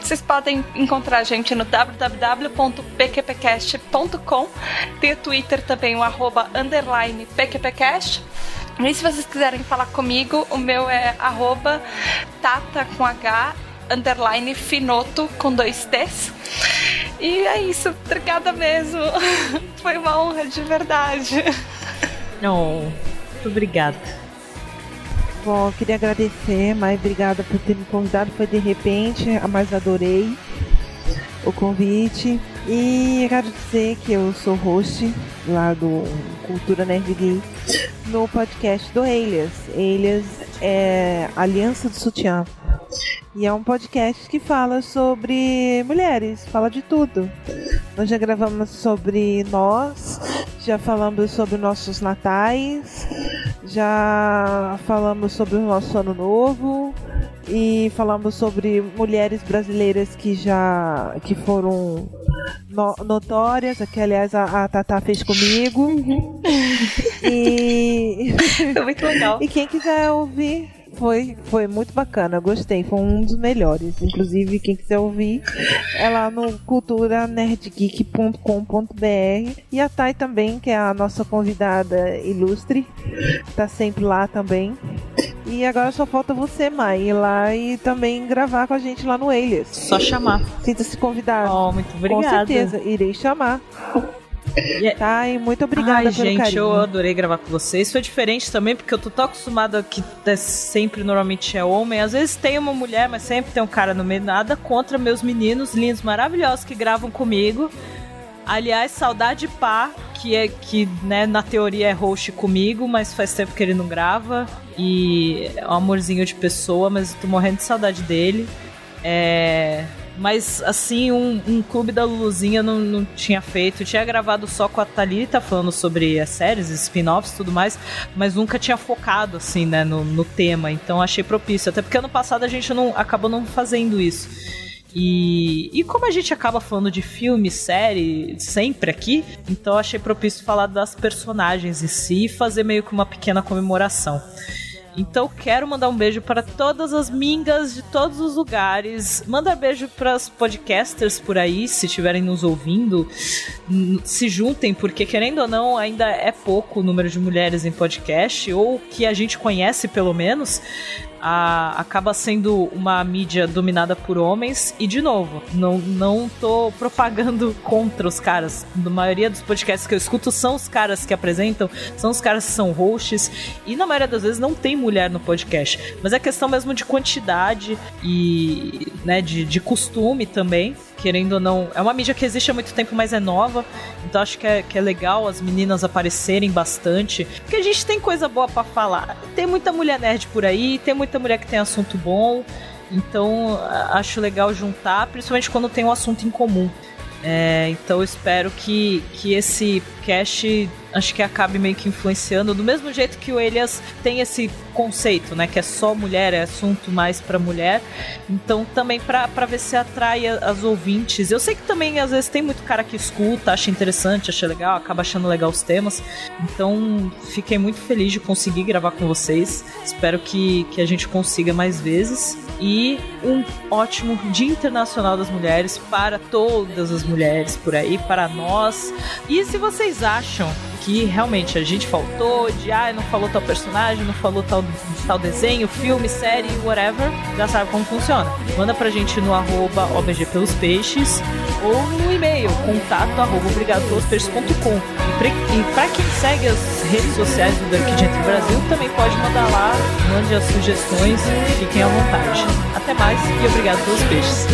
Vocês podem encontrar a gente no www.pqpcast.com. Tem o Twitter também, o arroba underline PQPcast. E se vocês quiserem falar comigo, o meu é arroba tata com H underline finoto com dois T's. E é isso, obrigada mesmo. Foi uma honra de verdade. Não, muito obrigada. Bom, eu queria agradecer, mas obrigada por ter me convidado. Foi de repente, mas adorei o convite. E quero dizer que eu sou host lá do Cultura Nerd Geek no podcast do Elias. Elias é Aliança do Sutiã. E é um podcast que fala sobre mulheres, fala de tudo. Nós já gravamos sobre nós, já falamos sobre nossos natais, já falamos sobre o nosso ano novo e falamos sobre mulheres brasileiras que já que foram no- notórias, que aliás a, a Tatá fez comigo. E Foi muito legal. e quem quiser ouvir, foi, foi muito bacana, gostei, foi um dos melhores. Inclusive, quem quiser ouvir, é lá no culturanerdgeek.com.br. E a Thay também, que é a nossa convidada ilustre, tá sempre lá também. E agora só falta você, Mai, ir lá e também gravar com a gente lá no Elias. Só chamar. Sinta-se convidado. Oh, muito com obrigada. certeza, irei chamar. E é- Tá, e muito obrigada Ai, gente, carinho. eu adorei gravar com vocês. Foi diferente também, porque eu tô tão acostumada que é sempre normalmente é homem. Às vezes tem uma mulher, mas sempre tem um cara no meio. Nada contra meus meninos lindos, maravilhosos que gravam comigo. Aliás, saudade pá, que é que, né, na teoria é host comigo, mas faz tempo que ele não grava. E é um amorzinho de pessoa, mas eu tô morrendo de saudade dele. É. Mas, assim, um, um clube da Luluzinha não, não tinha feito. Eu tinha gravado só com a Thalita, falando sobre as séries, spin-offs e tudo mais, mas nunca tinha focado, assim, né, no, no tema. Então achei propício. Até porque ano passado a gente não acabou não fazendo isso. E, e como a gente acaba falando de filme, série, sempre aqui, então achei propício falar das personagens em si e fazer meio que uma pequena comemoração. Então quero mandar um beijo para todas as mingas de todos os lugares. Manda beijo para os podcasters por aí, se estiverem nos ouvindo. Se juntem, porque querendo ou não, ainda é pouco o número de mulheres em podcast, ou que a gente conhece pelo menos. A- acaba sendo uma mídia dominada por homens. E, de novo, não, não tô propagando contra os caras. A maioria dos podcasts que eu escuto são os caras que apresentam, são os caras que são hosts. E, na maioria das vezes, não tem mulher no podcast. Mas é questão mesmo de quantidade e né, de, de costume também. Querendo ou não, é uma mídia que existe há muito tempo, mas é nova. Então acho que é, que é legal as meninas aparecerem bastante. Porque a gente tem coisa boa para falar. Tem muita mulher nerd por aí, tem muita mulher que tem assunto bom. Então acho legal juntar, principalmente quando tem um assunto em comum. É, então espero que, que esse cast acho que acabe meio que influenciando do mesmo jeito que o Elias tem esse conceito, né, que é só mulher, é assunto mais para mulher. Então também para ver se atrai as ouvintes. Eu sei que também às vezes tem muito cara que escuta, acha interessante, acha legal, acaba achando legal os temas. Então fiquei muito feliz de conseguir gravar com vocês. Espero que, que a gente consiga mais vezes e um ótimo Dia Internacional das Mulheres para todas as mulheres por aí, para nós. E se vocês acham que realmente a gente faltou, de ah, não falou tal personagem, não falou tal, tal desenho, filme, série, whatever, já sabe como funciona. Manda pra gente no arroba OBG pelos peixes ou no e-mail, contato arroba obrigadopelospeixes.com. E pra, e pra quem segue as redes sociais do Dark Gentry Brasil, também pode mandar lá, mande as sugestões, fiquem à vontade. Até mais e obrigado pelos peixes.